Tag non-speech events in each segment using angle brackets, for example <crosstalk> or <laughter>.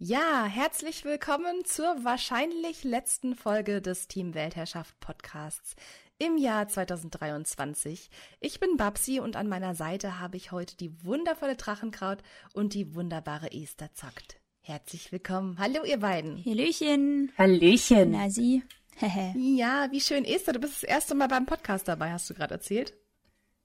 Ja, herzlich willkommen zur wahrscheinlich letzten Folge des Team Weltherrschaft Podcasts im Jahr 2023. Ich bin Babsi und an meiner Seite habe ich heute die wundervolle Drachenkraut und die wunderbare Esther Zockt. Herzlich willkommen. Hallo ihr beiden. Hallöchen. Hallöchen. Na sie. <laughs> ja, wie schön Esther, du bist das erste Mal beim Podcast dabei, hast du gerade erzählt?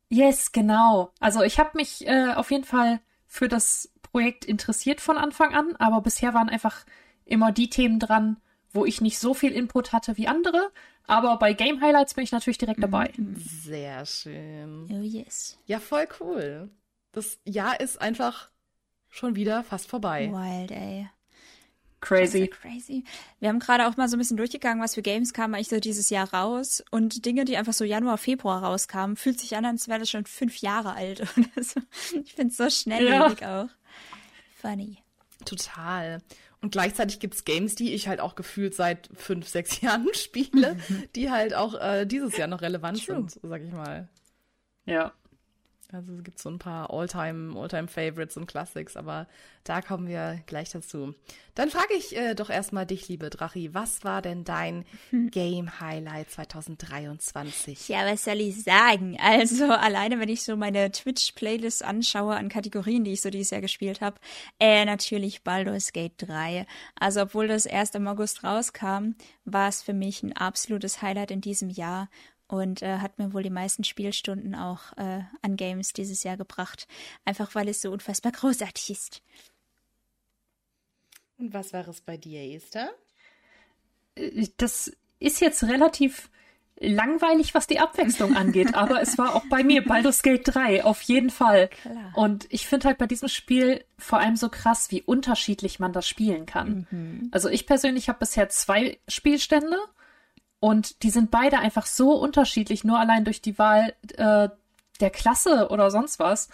Yes, genau. Also ich habe mich äh, auf jeden Fall für das Projekt interessiert von Anfang an, aber bisher waren einfach immer die Themen dran, wo ich nicht so viel Input hatte wie andere. Aber bei Game Highlights bin ich natürlich direkt dabei. Mhm. Sehr schön. Oh yes. Ja, voll cool. Das Jahr ist einfach schon wieder fast vorbei. Wild, ey. Crazy. crazy. Wir haben gerade auch mal so ein bisschen durchgegangen, was für Games kamen eigentlich so dieses Jahr raus. Und Dinge, die einfach so Januar, Februar rauskamen, fühlt sich an, als wäre das schon fünf Jahre alt <laughs> oder so. Ich finde es so schnelllebig ja. auch funny. Total. Und gleichzeitig gibt es Games, die ich halt auch gefühlt seit fünf, sechs <laughs> Jahren spiele, die halt auch äh, dieses Jahr noch relevant True. sind, sag ich mal. Ja. Also es gibt so ein paar Alltime, Alltime Favorites und Classics, aber da kommen wir gleich dazu. Dann frage ich äh, doch erstmal dich, liebe Drachi, was war denn dein hm. Game Highlight 2023? Ja, was soll ich sagen? Also <laughs> alleine, wenn ich so meine Twitch-Playlist anschaue an Kategorien, die ich so dieses Jahr gespielt habe, äh, natürlich Baldur's Gate 3. Also obwohl das erst im August rauskam, war es für mich ein absolutes Highlight in diesem Jahr und äh, hat mir wohl die meisten Spielstunden auch äh, an Games dieses Jahr gebracht, einfach weil es so unfassbar <laughs> großartig ist. Und was war es bei dir, Esther? Äh, das ist jetzt relativ langweilig, was die Abwechslung <laughs> angeht, aber es war auch bei mir Baldur's Gate 3, auf jeden Fall. Klar. Und ich finde halt bei diesem Spiel vor allem so krass, wie unterschiedlich man das spielen kann. Mhm. Also ich persönlich habe bisher zwei Spielstände und die sind beide einfach so unterschiedlich, nur allein durch die Wahl äh, der Klasse oder sonst was,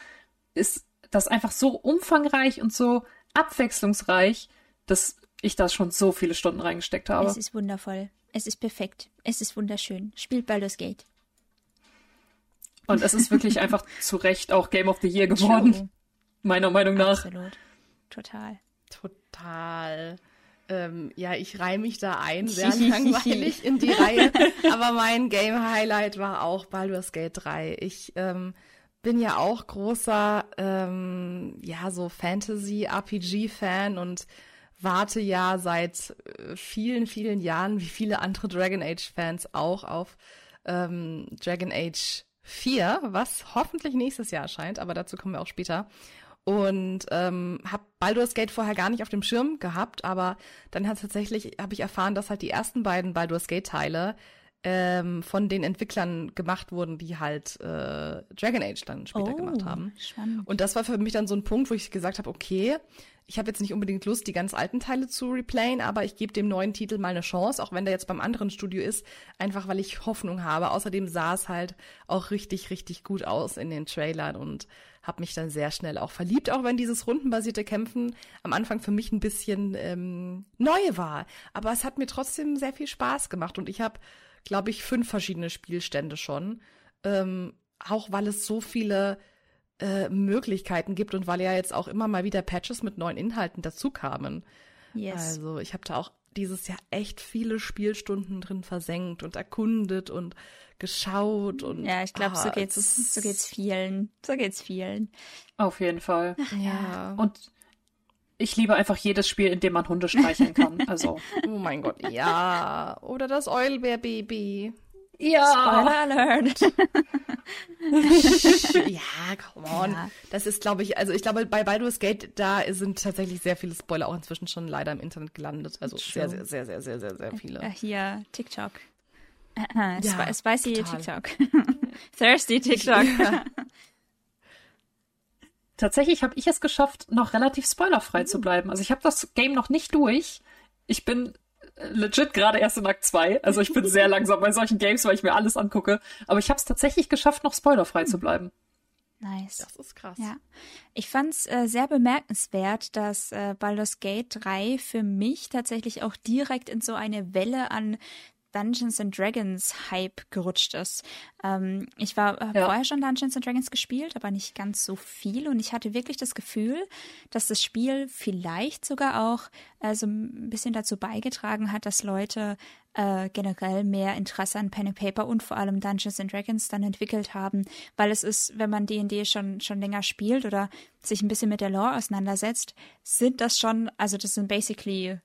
ist das einfach so umfangreich und so abwechslungsreich, dass ich da schon so viele Stunden reingesteckt habe. Es ist wundervoll. Es ist perfekt. Es ist wunderschön. Spielt Baldur's Gate. Und es ist wirklich <laughs> einfach zu Recht auch Game of the Year geworden. Meiner Meinung nach. Absolut. Total. Total. Ähm, ja, ich reihe mich da ein, <laughs> sehr langweilig in die <laughs> Reihe. Aber mein Game Highlight war auch Baldur's Gate 3. Ich ähm, bin ja auch großer, ähm, ja, so Fantasy-RPG-Fan und warte ja seit äh, vielen, vielen Jahren, wie viele andere Dragon Age-Fans auch, auf ähm, Dragon Age 4, was hoffentlich nächstes Jahr erscheint, aber dazu kommen wir auch später und ähm, habe Baldur's Gate vorher gar nicht auf dem Schirm gehabt, aber dann hat tatsächlich habe ich erfahren, dass halt die ersten beiden Baldur's Gate Teile ähm, von den Entwicklern gemacht wurden, die halt äh, Dragon Age dann später oh, gemacht haben. Spannend. Und das war für mich dann so ein Punkt, wo ich gesagt habe, okay, ich habe jetzt nicht unbedingt Lust, die ganz alten Teile zu replayen, aber ich gebe dem neuen Titel mal eine Chance, auch wenn der jetzt beim anderen Studio ist, einfach weil ich Hoffnung habe. Außerdem sah es halt auch richtig, richtig gut aus in den Trailern und habe mich dann sehr schnell auch verliebt, auch wenn dieses rundenbasierte Kämpfen am Anfang für mich ein bisschen ähm, neu war. Aber es hat mir trotzdem sehr viel Spaß gemacht und ich habe, glaube ich, fünf verschiedene Spielstände schon. Ähm, auch weil es so viele äh, Möglichkeiten gibt und weil ja jetzt auch immer mal wieder Patches mit neuen Inhalten dazu kamen. Yes. Also ich habe da auch dieses Jahr echt viele Spielstunden drin versenkt und erkundet und geschaut und ja, ich glaube, ah, so geht's so geht's vielen, so geht's vielen. Auf jeden Fall. Ach, ja. Und ich liebe einfach jedes Spiel, in dem man Hunde streicheln kann. Also. <laughs> oh mein Gott, ja. Oder das Eulbär-Baby. Ja. Spoiler Alert. <laughs> ja, come on. Ja. Das ist, glaube ich, also ich glaube, bei Baldur's Gate, da sind tatsächlich sehr viele Spoiler auch inzwischen schon leider im Internet gelandet. Also sehr, sehr, sehr, sehr, sehr, sehr, sehr viele. Äh, hier, TikTok. Äh, ja, spicy total. TikTok. <laughs> Thirsty TikTok. Ja. <laughs> Tatsächlich habe ich es geschafft, noch relativ spoilerfrei zu bleiben. Also ich habe das Game noch nicht durch. Ich bin legit gerade erst in Akt 2. Also ich bin sehr <laughs> langsam bei solchen Games, weil ich mir alles angucke. Aber ich habe es tatsächlich geschafft, noch spoilerfrei zu bleiben. Nice. Das ist krass. Ja. Ich fand es äh, sehr bemerkenswert, dass äh, Baldur's Gate 3 für mich tatsächlich auch direkt in so eine Welle an Dungeons and Dragons Hype gerutscht ist. Ähm, ich war äh, ja. vorher schon Dungeons and Dragons gespielt, aber nicht ganz so viel und ich hatte wirklich das Gefühl, dass das Spiel vielleicht sogar auch äh, so ein bisschen dazu beigetragen hat, dass Leute äh, generell mehr Interesse an Pen and Paper und vor allem Dungeons and Dragons dann entwickelt haben, weil es ist, wenn man D&D schon schon länger spielt oder sich ein bisschen mit der Lore auseinandersetzt, sind das schon, also das sind basically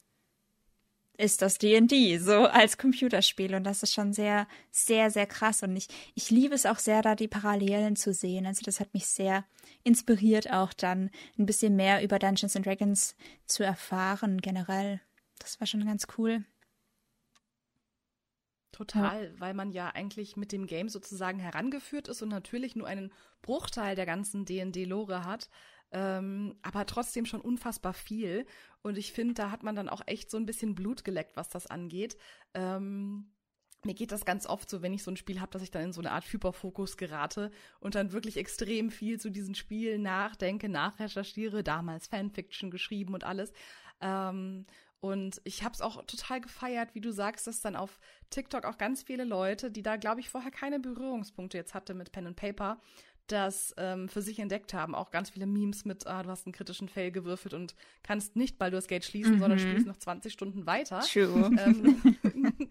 ist das D&D, so als Computerspiel. Und das ist schon sehr, sehr, sehr krass. Und ich, ich liebe es auch sehr, da die Parallelen zu sehen. Also das hat mich sehr inspiriert, auch dann ein bisschen mehr über Dungeons and Dragons zu erfahren, generell. Das war schon ganz cool. Total, weil man ja eigentlich mit dem Game sozusagen herangeführt ist und natürlich nur einen Bruchteil der ganzen D&D-Lore hat ähm, aber trotzdem schon unfassbar viel. Und ich finde, da hat man dann auch echt so ein bisschen Blut geleckt, was das angeht. Ähm, mir geht das ganz oft so, wenn ich so ein Spiel habe, dass ich dann in so eine Art Hyperfokus gerate und dann wirklich extrem viel zu diesen Spielen nachdenke, nachrecherchiere, damals Fanfiction geschrieben und alles. Ähm, und ich habe es auch total gefeiert, wie du sagst, dass dann auf TikTok auch ganz viele Leute, die da, glaube ich, vorher keine Berührungspunkte jetzt hatte mit Pen and Paper, das ähm, für sich entdeckt haben. Auch ganz viele Memes mit, ah, du hast einen kritischen Fail gewürfelt und kannst nicht Baldur's Gate schließen, mhm. sondern spielst noch 20 Stunden weiter. True. <laughs> Ähm,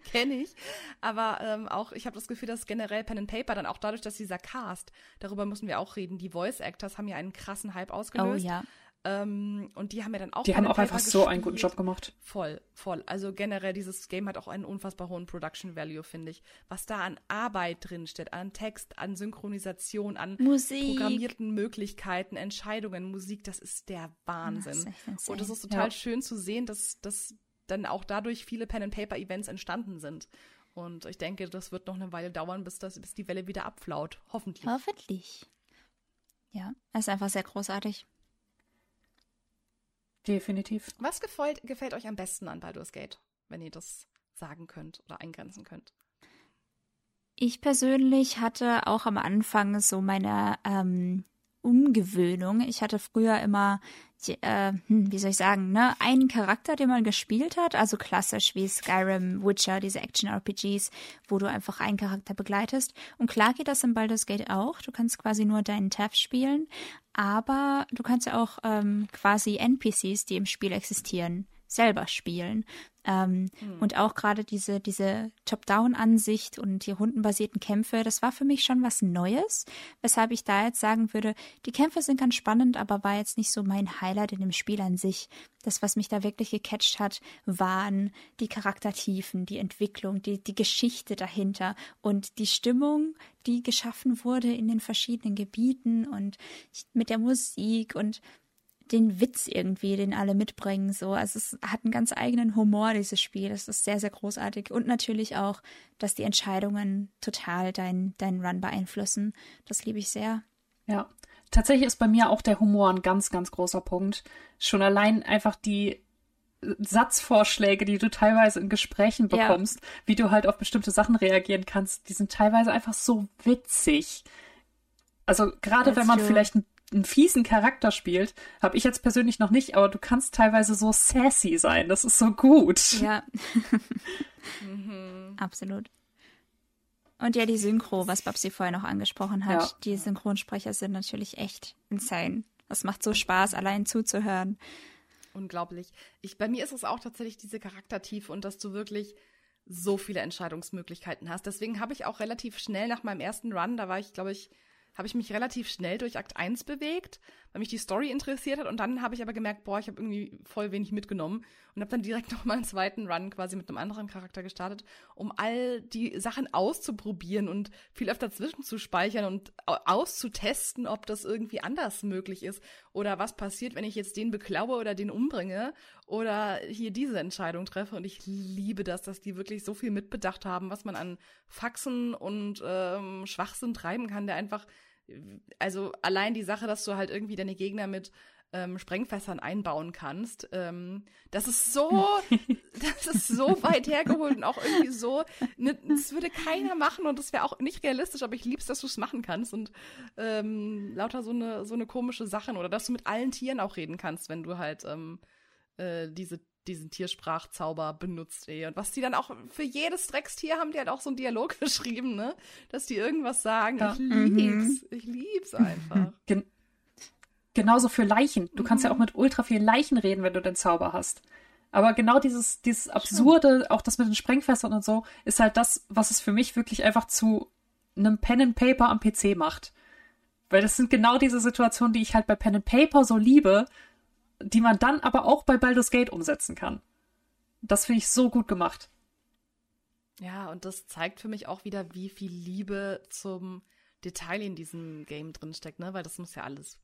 <laughs> Kenne ich. Aber ähm, auch, ich habe das Gefühl, dass generell Pen and Paper dann auch dadurch, dass dieser Cast, darüber müssen wir auch reden, die Voice Actors haben ja einen krassen Hype ausgelöst. Oh ja. Ähm, und die haben ja dann auch. Die haben auch einfach gespielt. so einen guten Job gemacht. Voll, voll. Also generell, dieses Game hat auch einen unfassbar hohen Production Value, finde ich. Was da an Arbeit drin steht, an Text, an Synchronisation, an Musik. programmierten Möglichkeiten, Entscheidungen, Musik, das ist der Wahnsinn. Das ist und es ist total ja. schön zu sehen, dass, dass dann auch dadurch viele Pen-and-Paper-Events entstanden sind. Und ich denke, das wird noch eine Weile dauern, bis, das, bis die Welle wieder abflaut. Hoffentlich. Hoffentlich. Ja, es ist einfach sehr großartig. Definitiv. Was gefällt, gefällt euch am besten an Baldur's Gate, wenn ihr das sagen könnt oder eingrenzen könnt? Ich persönlich hatte auch am Anfang so meine ähm, Umgewöhnung. Ich hatte früher immer, äh, hm, wie soll ich sagen, ne, einen Charakter, den man gespielt hat, also klassisch wie Skyrim, Witcher, diese Action-RPGs, wo du einfach einen Charakter begleitest. Und klar geht das in Baldur's Gate auch. Du kannst quasi nur deinen Taff spielen, aber du kannst ja auch ähm, quasi NPCs, die im Spiel existieren, selber spielen. Ähm, mhm. Und auch gerade diese, diese Top-Down-Ansicht und die rundenbasierten Kämpfe, das war für mich schon was Neues, weshalb ich da jetzt sagen würde, die Kämpfe sind ganz spannend, aber war jetzt nicht so mein Highlight in dem Spiel an sich. Das, was mich da wirklich gecatcht hat, waren die Charaktertiefen, die Entwicklung, die, die Geschichte dahinter und die Stimmung, die geschaffen wurde in den verschiedenen Gebieten und mit der Musik und den Witz irgendwie, den alle mitbringen. So, also es hat einen ganz eigenen Humor, dieses Spiel. Das ist sehr, sehr großartig. Und natürlich auch, dass die Entscheidungen total deinen dein Run beeinflussen. Das liebe ich sehr. Ja. Tatsächlich ist bei mir auch der Humor ein ganz, ganz großer Punkt. Schon allein einfach die Satzvorschläge, die du teilweise in Gesprächen bekommst, ja. wie du halt auf bestimmte Sachen reagieren kannst, die sind teilweise einfach so witzig. Also gerade wenn man true. vielleicht ein einen fiesen Charakter spielt, habe ich jetzt persönlich noch nicht, aber du kannst teilweise so sassy sein. Das ist so gut. Ja. <laughs> mhm. Absolut. Und ja, die Synchro, was Babsi vorher noch angesprochen hat, ja. die Synchronsprecher sind natürlich echt insane. Das macht so Spaß, allein zuzuhören. Unglaublich. Ich, bei mir ist es auch tatsächlich diese Charaktertiefe und dass du wirklich so viele Entscheidungsmöglichkeiten hast. Deswegen habe ich auch relativ schnell nach meinem ersten Run, da war ich, glaube ich, habe ich mich relativ schnell durch Akt 1 bewegt, weil mich die Story interessiert hat. Und dann habe ich aber gemerkt, boah, ich habe irgendwie voll wenig mitgenommen und habe dann direkt <laughs> noch mal einen zweiten Run quasi mit einem anderen Charakter gestartet, um all die Sachen auszuprobieren und viel öfter zwischenzuspeichern und auszutesten, ob das irgendwie anders möglich ist oder was passiert, wenn ich jetzt den beklaue oder den umbringe oder hier diese Entscheidung treffe. Und ich liebe das, dass die wirklich so viel mitbedacht haben, was man an Faxen und ähm, Schwachsinn treiben kann, der einfach also allein die Sache, dass du halt irgendwie deine Gegner mit ähm, Sprengfässern einbauen kannst, ähm, das ist so, <laughs> das ist so weit hergeholt und auch irgendwie so, ne, das würde keiner machen und das wäre auch nicht realistisch, aber ich lieb's, dass du es machen kannst und ähm, lauter so eine so eine komische Sachen oder dass du mit allen Tieren auch reden kannst, wenn du halt ähm, äh, diese diesen Tiersprachzauber benutzt, ey. Und was die dann auch für jedes Dreckstier haben die halt auch so einen Dialog <laughs> geschrieben, ne? Dass die irgendwas sagen. Ja. Ich lieb's. Mhm. Ich lieb's einfach. Gen genauso für Leichen. Du mhm. kannst ja auch mit ultra viel Leichen reden, wenn du den Zauber hast. Aber genau dieses, dieses Absurde, auch das mit den Sprengfässern und so, ist halt das, was es für mich wirklich einfach zu einem Pen and Paper am PC macht. Weil das sind genau diese Situationen, die ich halt bei Pen and Paper so liebe, die man dann aber auch bei Baldur's Gate umsetzen kann. Das finde ich so gut gemacht. Ja, und das zeigt für mich auch wieder, wie viel Liebe zum Detail in diesem Game drinsteckt, ne? Weil das muss ja alles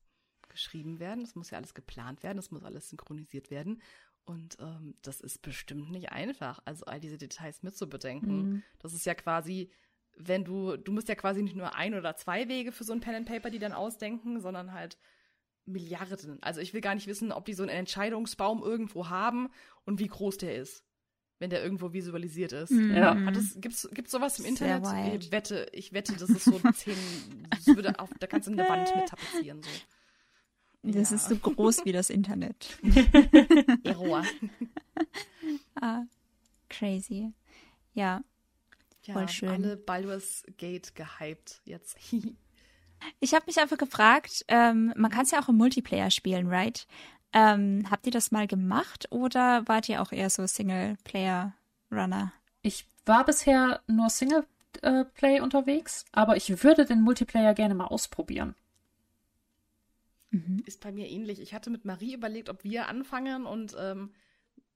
geschrieben werden, das muss ja alles geplant werden, das muss alles synchronisiert werden. Und ähm, das ist bestimmt nicht einfach, also all diese Details mitzubedenken. Mhm. Das ist ja quasi, wenn du, du musst ja quasi nicht nur ein oder zwei Wege für so ein Pen and Paper, die dann ausdenken, sondern halt Milliarden. Also ich will gar nicht wissen, ob die so einen Entscheidungsbaum irgendwo haben und wie groß der ist, wenn der irgendwo visualisiert ist. Mhm. Ja. Hat es, gibt's, gibt's sowas im Internet? Ich wette, ich wette, das ist so <laughs> zehn, das würde auf, da kannst du eine Wand mit tapezieren, so. Das ja. ist so groß wie das Internet. <laughs> Error. <laughs> ah, crazy. Ja. Ja, Voll schön. alle Baldur's Gate gehypt jetzt. Ich habe mich einfach gefragt, ähm, man kann es ja auch im Multiplayer spielen, right? Ähm, habt ihr das mal gemacht oder wart ihr auch eher so Singleplayer-Runner? Ich war bisher nur Singleplay äh, unterwegs, aber ich würde den Multiplayer gerne mal ausprobieren. Mhm. Ist bei mir ähnlich. Ich hatte mit Marie überlegt, ob wir anfangen und ähm,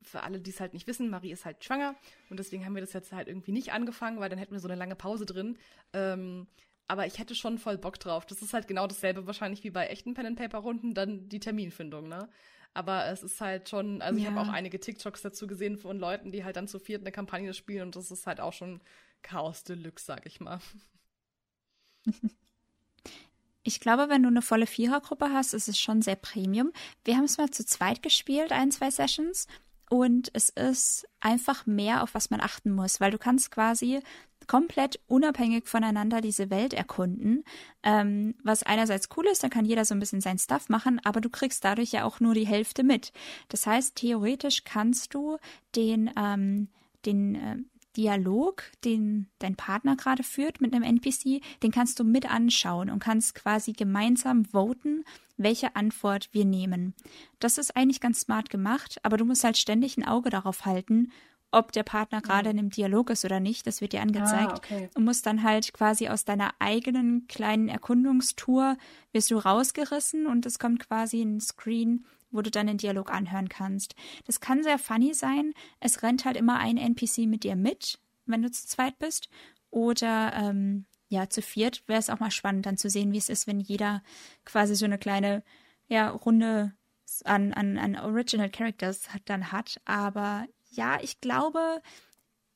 für alle, die es halt nicht wissen, Marie ist halt schwanger und deswegen haben wir das jetzt halt irgendwie nicht angefangen, weil dann hätten wir so eine lange Pause drin. Ähm, aber ich hätte schon voll Bock drauf. Das ist halt genau dasselbe wahrscheinlich wie bei echten Pen and Paper Runden, dann die Terminfindung, ne? Aber es ist halt schon, also ja. ich habe auch einige TikToks dazu gesehen von Leuten, die halt dann zu viert eine Kampagne spielen und das ist halt auch schon Chaos Deluxe, sag ich mal. <laughs> Ich glaube, wenn du eine volle Vierergruppe hast, ist es schon sehr Premium. Wir haben es mal zu zweit gespielt, ein, zwei Sessions. Und es ist einfach mehr, auf was man achten muss, weil du kannst quasi komplett unabhängig voneinander diese Welt erkunden. Ähm, was einerseits cool ist, dann kann jeder so ein bisschen sein Stuff machen, aber du kriegst dadurch ja auch nur die Hälfte mit. Das heißt, theoretisch kannst du den, ähm, den äh, Dialog, den dein Partner gerade führt mit einem NPC, den kannst du mit anschauen und kannst quasi gemeinsam voten, welche Antwort wir nehmen. Das ist eigentlich ganz smart gemacht, aber du musst halt ständig ein Auge darauf halten, ob der Partner gerade in einem Dialog ist oder nicht. Das wird dir angezeigt. Ah, okay. Und musst dann halt quasi aus deiner eigenen kleinen Erkundungstour wirst du rausgerissen und es kommt quasi ein Screen, wo du dann den Dialog anhören kannst. Das kann sehr funny sein. Es rennt halt immer ein NPC mit dir mit, wenn du zu zweit bist. Oder ähm, ja, zu viert wäre es auch mal spannend, dann zu sehen, wie es ist, wenn jeder quasi so eine kleine ja, Runde an, an, an Original Characters hat, dann hat. Aber ja, ich glaube,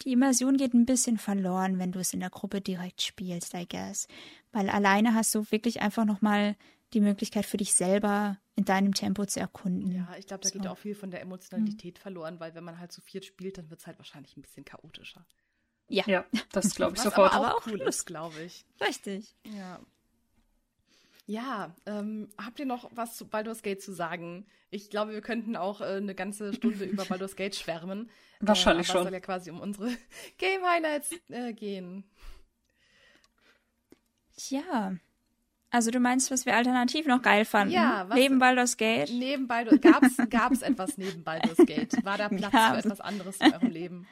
die Immersion geht ein bisschen verloren, wenn du es in der Gruppe direkt spielst, I guess. Weil alleine hast du wirklich einfach nochmal die Möglichkeit für dich selber in deinem Tempo zu erkunden. Ja, ich glaube, da so. geht auch viel von der Emotionalität mhm. verloren, weil wenn man halt zu viert spielt, dann wird es halt wahrscheinlich ein bisschen chaotischer. Ja, ja das glaube ich sofort. Aber, aber auch cool ist, glaube ich. Richtig. Ja. Ja, ähm, habt ihr noch was zu Baldur's Gate zu sagen? Ich glaube, wir könnten auch äh, eine ganze Stunde über <laughs> Baldur's Gate schwärmen. Wahrscheinlich äh, schon. Es soll ja quasi um unsere <laughs> Game Highlights äh, gehen. Ja, also du meinst, was wir alternativ noch geil fanden? Ja, was, neben Baldur's Gate? Neben Baldur's gab's <laughs> gab's etwas neben Baldur's Gate? War da Platz ja, für etwas anderes in eurem Leben?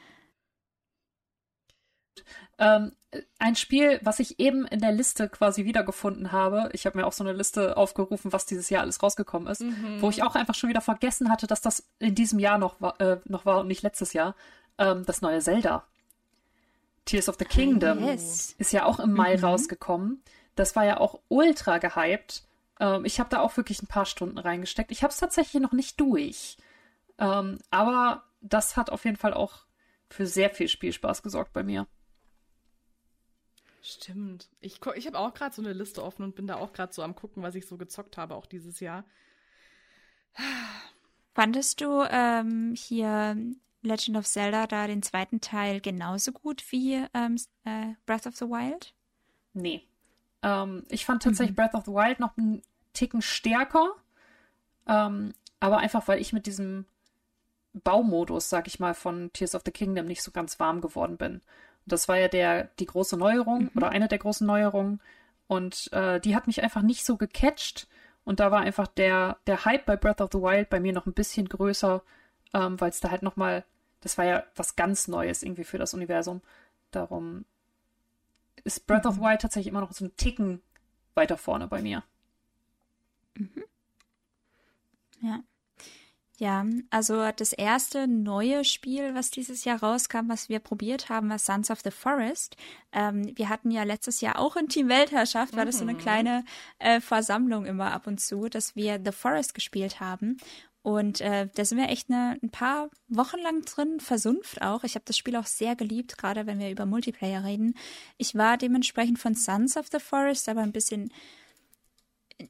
Ähm, ein Spiel, was ich eben in der Liste quasi wiedergefunden habe. Ich habe mir auch so eine Liste aufgerufen, was dieses Jahr alles rausgekommen ist, mhm. wo ich auch einfach schon wieder vergessen hatte, dass das in diesem Jahr noch, war, äh, noch war und nicht letztes Jahr. Ähm, das neue Zelda. Tears of the Kingdom yes. ist ja auch im Mai mhm. rausgekommen. Das war ja auch ultra gehypt. Ähm, ich habe da auch wirklich ein paar Stunden reingesteckt. Ich habe es tatsächlich noch nicht durch. Ähm, aber das hat auf jeden Fall auch für sehr viel Spielspaß gesorgt bei mir. Stimmt. Ich, ich habe auch gerade so eine Liste offen und bin da auch gerade so am gucken, was ich so gezockt habe, auch dieses Jahr. Fandest du ähm, hier Legend of Zelda da den zweiten Teil genauso gut wie ähm, äh, Breath of the Wild? Nee. Ähm, ich fand tatsächlich mhm. Breath of the Wild noch einen Ticken stärker. Ähm, aber einfach, weil ich mit diesem Baumodus, sag ich mal, von Tears of the Kingdom nicht so ganz warm geworden bin. Das war ja der, die große Neuerung mhm. oder eine der großen Neuerungen. Und äh, die hat mich einfach nicht so gecatcht. Und da war einfach der, der Hype bei Breath of the Wild bei mir noch ein bisschen größer, ähm, weil es da halt nochmal, das war ja was ganz Neues irgendwie für das Universum. Darum ist Breath mhm. of the Wild tatsächlich immer noch so ein Ticken weiter vorne bei mir. Mhm. Ja. Ja, also das erste neue Spiel, was dieses Jahr rauskam, was wir probiert haben, war Sons of the Forest. Ähm, wir hatten ja letztes Jahr auch in Team Weltherrschaft, mhm. war das so eine mhm. kleine äh, Versammlung immer ab und zu, dass wir The Forest gespielt haben. Und äh, da sind wir echt eine, ein paar Wochen lang drin, versunft auch. Ich habe das Spiel auch sehr geliebt, gerade wenn wir über Multiplayer reden. Ich war dementsprechend von Sons of the Forest aber ein bisschen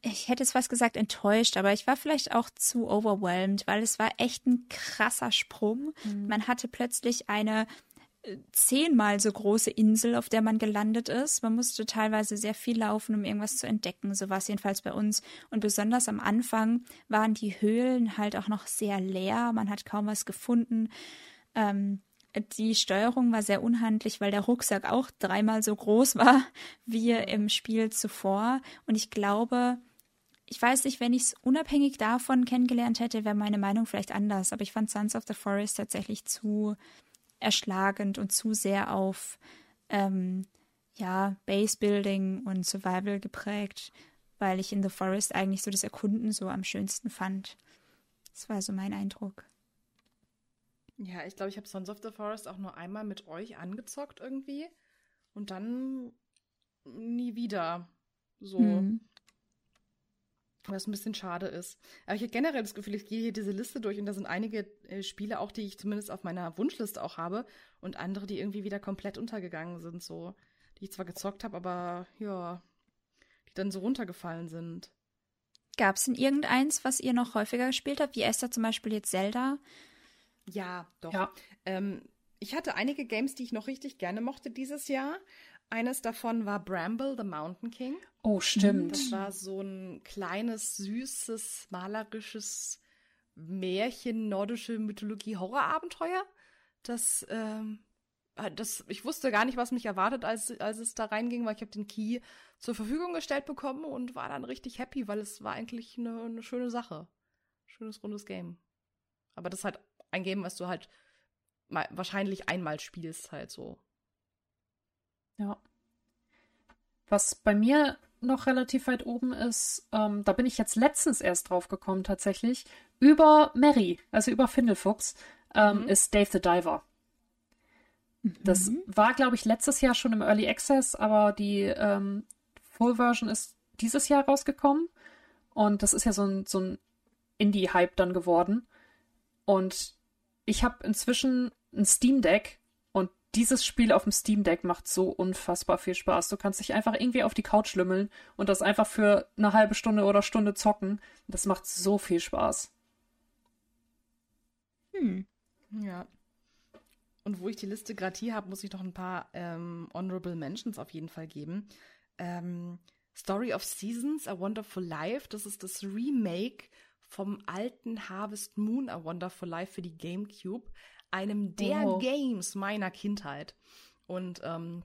ich hätte es fast gesagt enttäuscht, aber ich war vielleicht auch zu overwhelmed, weil es war echt ein krasser Sprung. Mhm. Man hatte plötzlich eine äh, zehnmal so große Insel, auf der man gelandet ist. Man musste teilweise sehr viel laufen, um irgendwas zu entdecken. So war es jedenfalls bei uns. Und besonders am Anfang waren die Höhlen halt auch noch sehr leer. Man hat kaum was gefunden. Ähm, die Steuerung war sehr unhandlich, weil der Rucksack auch dreimal so groß war <laughs> wie im Spiel zuvor. Und ich glaube, ich weiß nicht, wenn ich es unabhängig davon kennengelernt hätte, wäre meine Meinung vielleicht anders. Aber ich fand Sons of the Forest tatsächlich zu erschlagend und zu sehr auf ähm, ja, Base-Building und Survival geprägt, weil ich in The Forest eigentlich so das Erkunden so am schönsten fand. Das war so mein Eindruck. Ja, ich glaube, ich habe Sons of the Forest auch nur einmal mit euch angezockt irgendwie und dann nie wieder. So. Mhm. Was ein bisschen schade ist. Aber ich habe generell das Gefühl, ich gehe hier diese Liste durch und da sind einige äh, Spiele auch, die ich zumindest auf meiner Wunschliste auch habe und andere, die irgendwie wieder komplett untergegangen sind, so. Die ich zwar gezockt habe, aber ja, die dann so runtergefallen sind. Gab es denn irgendeins, was ihr noch häufiger gespielt habt? Wie Esther zum Beispiel jetzt Zelda? Ja, doch. Ja. Ähm, ich hatte einige Games, die ich noch richtig gerne mochte dieses Jahr. Eines davon war Bramble, The Mountain King. Oh, stimmt. Das war so ein kleines, süßes, malerisches Märchen, nordische Mythologie, Horrorabenteuer. Das, ähm, das, ich wusste gar nicht, was mich erwartet, als, als es da reinging, weil ich habe den Key zur Verfügung gestellt bekommen und war dann richtig happy, weil es war eigentlich eine, eine schöne Sache. Schönes, rundes Game. Aber das halt ein Game, was du halt mal, wahrscheinlich einmal spielst, halt so. Ja. Was bei mir noch relativ weit oben ist, ähm, da bin ich jetzt letztens erst drauf gekommen tatsächlich, über Mary, also über Findelfuchs, ähm, mhm. ist Dave the Diver. Das mhm. war, glaube ich, letztes Jahr schon im Early Access, aber die ähm, Full Version ist dieses Jahr rausgekommen. Und das ist ja so ein, so ein Indie-Hype dann geworden. Und ich habe inzwischen ein Steam Deck und dieses Spiel auf dem Steam Deck macht so unfassbar viel Spaß. Du kannst dich einfach irgendwie auf die Couch lümmeln und das einfach für eine halbe Stunde oder Stunde zocken. Das macht so viel Spaß. Hm. Ja. Und wo ich die Liste gerade hier habe, muss ich noch ein paar ähm, Honorable Mentions auf jeden Fall geben. Ähm, Story of Seasons, A Wonderful Life, das ist das Remake vom alten Harvest Moon A Wonderful Life für die GameCube, einem der oh. Games meiner Kindheit. Und ähm,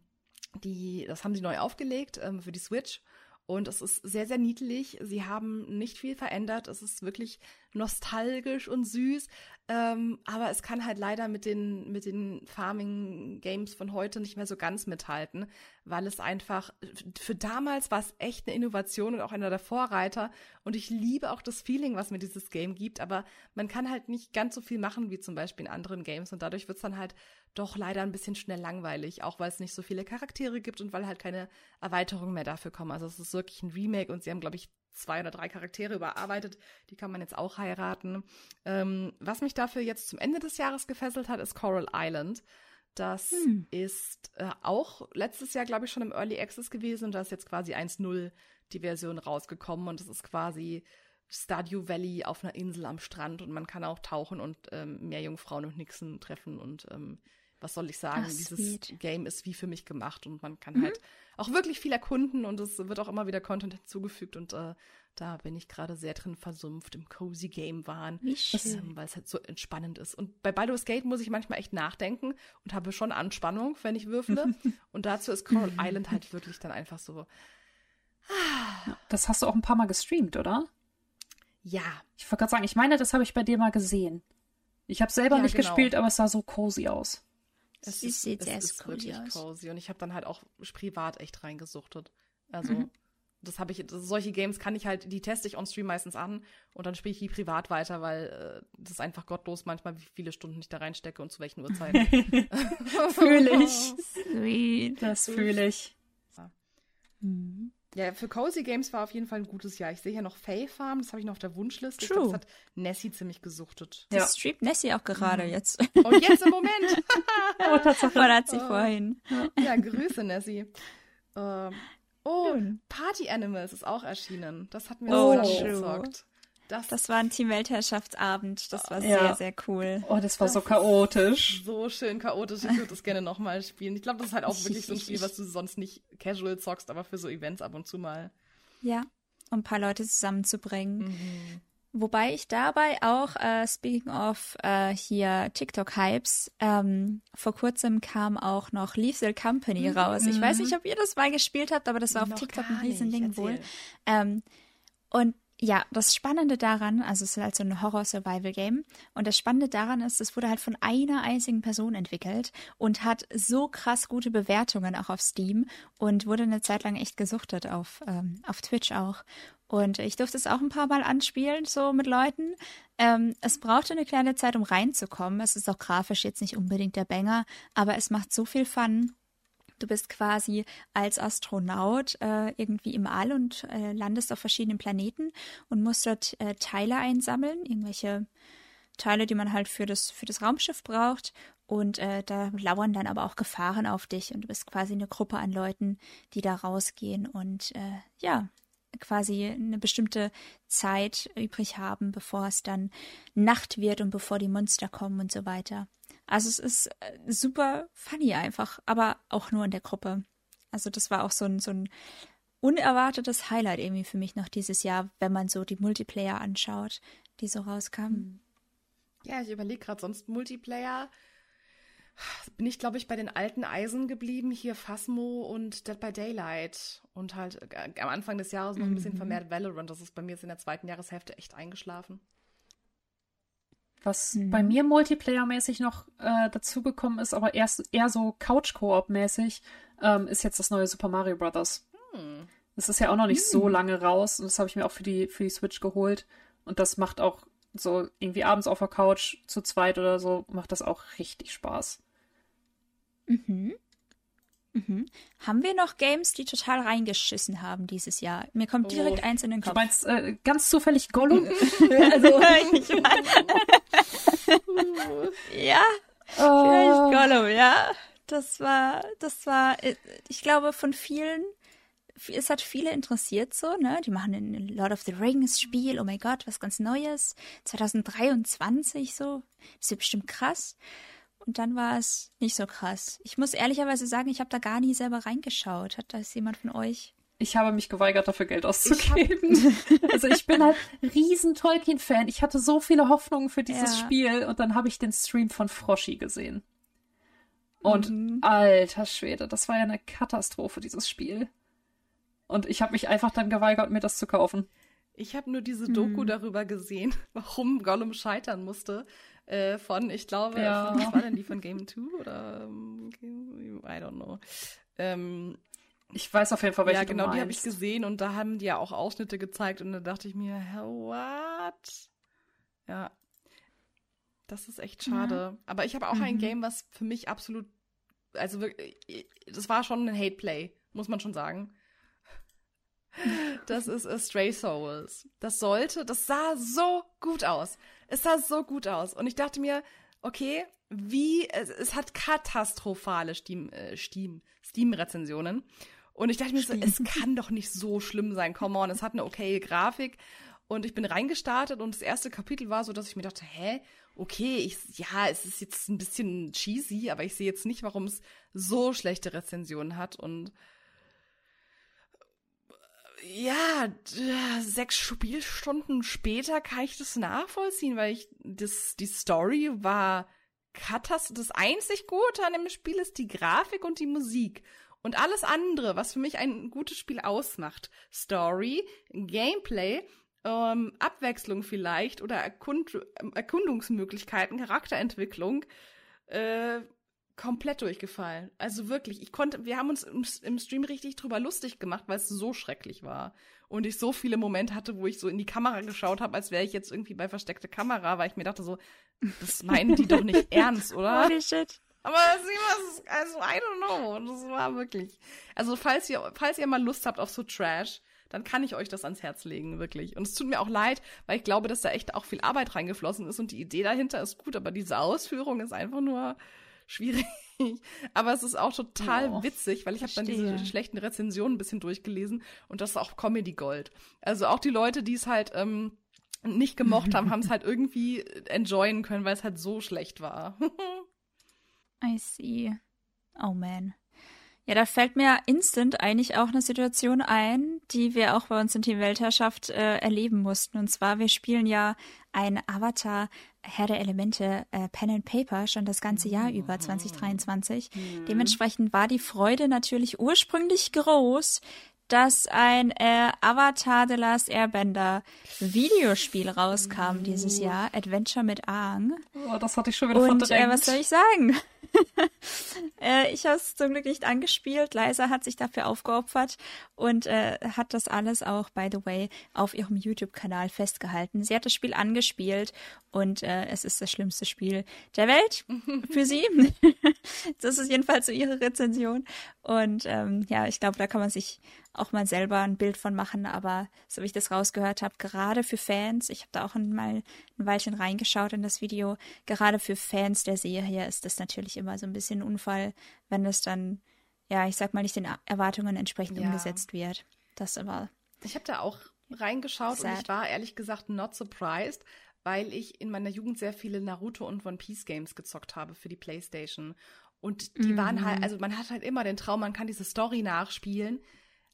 die, das haben sie neu aufgelegt ähm, für die Switch. Und es ist sehr, sehr niedlich. Sie haben nicht viel verändert. Es ist wirklich nostalgisch und süß. Ähm, aber es kann halt leider mit den, mit den Farming-Games von heute nicht mehr so ganz mithalten, weil es einfach, für damals war es echt eine Innovation und auch einer der Vorreiter. Und ich liebe auch das Feeling, was mir dieses Game gibt. Aber man kann halt nicht ganz so viel machen wie zum Beispiel in anderen Games. Und dadurch wird es dann halt doch leider ein bisschen schnell langweilig, auch weil es nicht so viele Charaktere gibt und weil halt keine Erweiterungen mehr dafür kommen. Also es ist wirklich ein Remake und sie haben, glaube ich, zwei oder drei Charaktere überarbeitet. Die kann man jetzt auch heiraten. Ähm, was mich dafür jetzt zum Ende des Jahres gefesselt hat, ist Coral Island. Das hm. ist äh, auch letztes Jahr, glaube ich, schon im Early Access gewesen und da ist jetzt quasi 1.0 die Version rausgekommen und es ist quasi Stadio Valley auf einer Insel am Strand und man kann auch tauchen und ähm, Meerjungfrauen und Nixen treffen und ähm, was soll ich sagen, Ach, dieses. Game ist wie für mich gemacht und man kann halt auch wirklich viel erkunden und es wird auch immer wieder Content hinzugefügt und äh, da bin ich gerade sehr drin versumpft im Cozy Game Wahn, ähm, weil es halt so entspannend ist. Und bei Baldur's Gate muss ich manchmal echt nachdenken und habe schon Anspannung, wenn ich würfle. <laughs> und dazu ist Coral Island halt wirklich dann einfach so, <sighs> Das hast du auch ein paar Mal gestreamt, oder? ja, Ich wollte gerade sagen, ich meine, das habe ich bei dir mal gesehen. Ich habe selber Ja, nicht genau. gespielt, aber es sah so cozy aus. Es Sie ist, es sehr ist cozy wirklich aus. cozy. Und ich habe dann halt auch privat echt reingesuchtet. Also, Mhm. das habe ich, das, solche Games kann ich halt, die teste ich on Stream meistens an und dann spiele ich die privat weiter, weil äh, das ist einfach gottlos manchmal, wie viele Stunden ich da reinstecke und zu welchen Uhrzeiten. <laughs> Fühle ich. <laughs> Sweet. Das fühle ich. Mhm. Ja, für Cozy Games war auf jeden Fall ein gutes Jahr. Ich sehe hier noch Fae Farm, das habe ich noch auf der Wunschliste. Ich True. glaube, das hat Nessie ziemlich gesuchtet. Ja. Das streamt Nessie auch gerade jetzt. Und jetzt im Moment. <laughs> <laughs> Oh, Tatsache. Oder hat sie Oh. vorhin. ja, Grüße, Nessie. Ähm, oh. Party Animals ist auch erschienen. Das hatten wir Oh, so gezockt. Das, Das war ein Team Weltherrschaftsabend. Das war Ja. sehr, sehr cool. Oh, das war so Das- chaotisch. so schön chaotisch. Ich würde das gerne nochmal spielen. Ich glaube, das ist halt auch wirklich so ein Spiel, was du sonst nicht casual zockst, aber für so Events ab und zu mal. Ja, um ein paar Leute zusammenzubringen. Mhm. Wobei ich dabei auch, äh, speaking of äh, hier TikTok-Hypes, ähm, vor kurzem kam auch noch Lethal Company raus. Ich weiß nicht, ob ihr das mal gespielt habt, aber das war auf Noch TikTok ein Riesending wohl. Ähm, und ja, das Spannende daran, also es ist halt so ein Horror-Survival-Game und das Spannende daran ist, es wurde halt von einer einzigen Person entwickelt und hat so krass gute Bewertungen auch auf Steam und wurde eine Zeit lang echt gesuchtet auf, ähm, auf Twitch auch. Und ich durfte es auch ein paar Mal anspielen, so mit Leuten. Ähm, es brauchte eine kleine Zeit, um reinzukommen. Es ist auch grafisch jetzt nicht unbedingt der Banger, aber es macht so viel Fun. Du bist quasi als Astronaut äh, irgendwie im All und äh, landest auf verschiedenen Planeten und musst dort äh, Teile einsammeln, irgendwelche Teile, die man halt für das, für das Raumschiff braucht. Und äh, da lauern dann aber auch Gefahren auf dich und du bist quasi eine Gruppe an Leuten, die da rausgehen und äh, ja, quasi eine bestimmte Zeit übrig haben, bevor es dann Nacht wird und bevor die Monster kommen und so weiter. Also es ist äh, super funny einfach, aber auch nur in der Gruppe. Also das war auch so ein, so ein unerwartetes Highlight irgendwie für mich noch dieses Jahr, wenn man so die Multiplayer anschaut, die so rauskamen. Ja, ich überlege gerade, sonst Multiplayer bin ich, glaube ich, bei den alten Eisen geblieben, hier Phasmo und Dead by Daylight. Und halt äh, am Anfang des Jahres noch ein bisschen vermehrt Valorant. Das ist bei mir jetzt in der zweiten Jahreshälfte echt eingeschlafen. Was Mhm. bei mir Multiplayer-mäßig noch äh, dazugekommen ist, aber erst eher so Couch-Koop-mäßig, ähm, ist jetzt das neue Super Mario Brothers. Hm. Das ist ja auch noch nicht so lange raus und das habe ich mir auch für die, für die Switch geholt. Und das macht auch so irgendwie abends auf der Couch zu zweit oder so, macht das auch richtig Spaß. Mhm. Mhm. Haben wir noch Games, die total reingeschissen haben dieses Jahr? Mir kommt Oh. direkt eins in den Du Kopf. meinst äh, ganz zufällig Gollum? <laughs> also, <laughs> ich mein, <laughs> <laughs> ja, Oh. vielleicht Gollum, ja. Das war, das war, äh, ich glaube, von vielen, es hat viele interessiert so, ne? Die machen ein Lord of the Rings Spiel, oh mein Gott, was ganz Neues. 2023 so. Das wird bestimmt krass. Und dann war es nicht so krass. Ich muss ehrlicherweise sagen, ich habe da gar nie selber reingeschaut. Hat das jemand von euch? Ich habe mich geweigert, dafür Geld auszugeben. <laughs> also ich bin halt riesen Tolkien-Fan. Ich hatte so viele Hoffnungen für dieses Ja. Spiel und dann habe ich den Stream von Froschi gesehen. Und Mhm. alter Schwede, das war ja eine Katastrophe, dieses Spiel. Und ich habe mich einfach dann geweigert, mir das zu kaufen. Ich habe nur diese Hm. Doku darüber gesehen, <laughs> warum Gollum scheitern musste. Äh, von, ich glaube, Ja. von, was war denn die von Game 2 oder ähm, Game- I don't know. Ähm, Ich weiß auf jeden Fall, welche ja, genau, die habe ich gesehen und da haben die ja auch Ausschnitte gezeigt und da dachte ich mir, hä, what? Ja. Das ist echt schade. Aber ich habe auch ein Mhm. Game, was für mich absolut, also wirklich, das war schon ein Hate-Play, muss man schon sagen. Das ist Stray Souls. Das sollte, das sah so gut aus. Es sah so gut aus. Und ich dachte mir, okay, wie, es, es hat katastrophale Steam, äh, Steam, Steam-Rezensionen. Und ich dachte mir so, es kann doch nicht so schlimm sein. Come on, es hat eine okaye Grafik. Und ich bin reingestartet und das erste Kapitel war so, dass ich mir dachte, hä, okay, ich, ja, es ist jetzt ein bisschen cheesy, aber ich sehe jetzt nicht, warum es so schlechte Rezensionen hat und ja, sechs Spielstunden später kann ich das nachvollziehen, weil ich das die Story war katastrophisch. Das einzig Gute an dem Spiel ist die Grafik und die Musik. Und alles andere, was für mich ein gutes Spiel ausmacht, Story, Gameplay, ähm, Abwechslung vielleicht oder Erkund Erkundungsmöglichkeiten, Charakterentwicklung, äh, komplett durchgefallen. Also wirklich, ich konnte, wir haben uns im, im Stream richtig drüber lustig gemacht, weil es so schrecklich war. Und ich so viele Momente hatte, wo ich so in die Kamera geschaut habe, als wäre ich jetzt irgendwie bei versteckte Kamera, weil ich mir dachte so, das meinen die doch nicht <laughs> ernst, oder? Holy shit. Aber sieh was, also I don't know. Das war wirklich. Also falls ihr, falls ihr mal Lust habt auf so Trash, dann kann ich euch das ans Herz legen, wirklich. Und es tut mir auch leid, weil ich glaube, dass da echt auch viel Arbeit reingeflossen ist und die Idee dahinter ist gut, aber diese Ausführung ist einfach nur schwierig. <laughs> Aber es ist auch total oh, witzig, weil ich habe dann diese schlechten Rezensionen ein bisschen durchgelesen und das ist auch Comedy Gold. Also auch die Leute, die es halt ähm, nicht gemocht haben, haben es halt irgendwie enjoyen können, weil es halt so schlecht war. <laughs> I see. Oh man. Ja, da fällt mir instant eigentlich auch eine Situation ein, die wir auch bei uns in Team Weltherrschaft äh, erleben mussten. Und zwar, wir spielen ja ein Avatar Herr der Elemente äh, Pen and Paper schon das ganze Jahr über 2023. Mhm. Dementsprechend war die Freude natürlich ursprünglich groß, dass ein äh, Avatar The Last Airbender Videospiel rauskam mhm. dieses Jahr, Adventure mit Aang. Oh, das hatte ich schon wieder Und äh, was soll ich sagen? <laughs> äh, ich habe es zum Glück nicht angespielt. Liza hat sich dafür aufgeopfert und äh, hat das alles auch, by the way, auf ihrem YouTube-Kanal festgehalten. Sie hat das Spiel angespielt und äh, es ist das schlimmste Spiel der Welt <laughs> für sie. <laughs> das ist jedenfalls so ihre Rezension. Und ähm, ja, ich glaube, da kann man sich auch mal selber ein Bild von machen, aber so wie ich das rausgehört habe, gerade für Fans, ich habe da auch mal ein Weilchen reingeschaut in das Video, gerade für Fans der Serie ist das natürlich immer so ein bisschen ein Unfall, wenn das dann, ja, ich sag mal, nicht den Erwartungen entsprechend ja. umgesetzt wird. Das aber. Ich habe da auch reingeschaut sad. und ich war ehrlich gesagt not surprised, weil ich in meiner Jugend sehr viele Naruto und One Piece Games gezockt habe für die Playstation. Und die mhm. waren halt, also man hat halt immer den Traum, man kann diese Story nachspielen.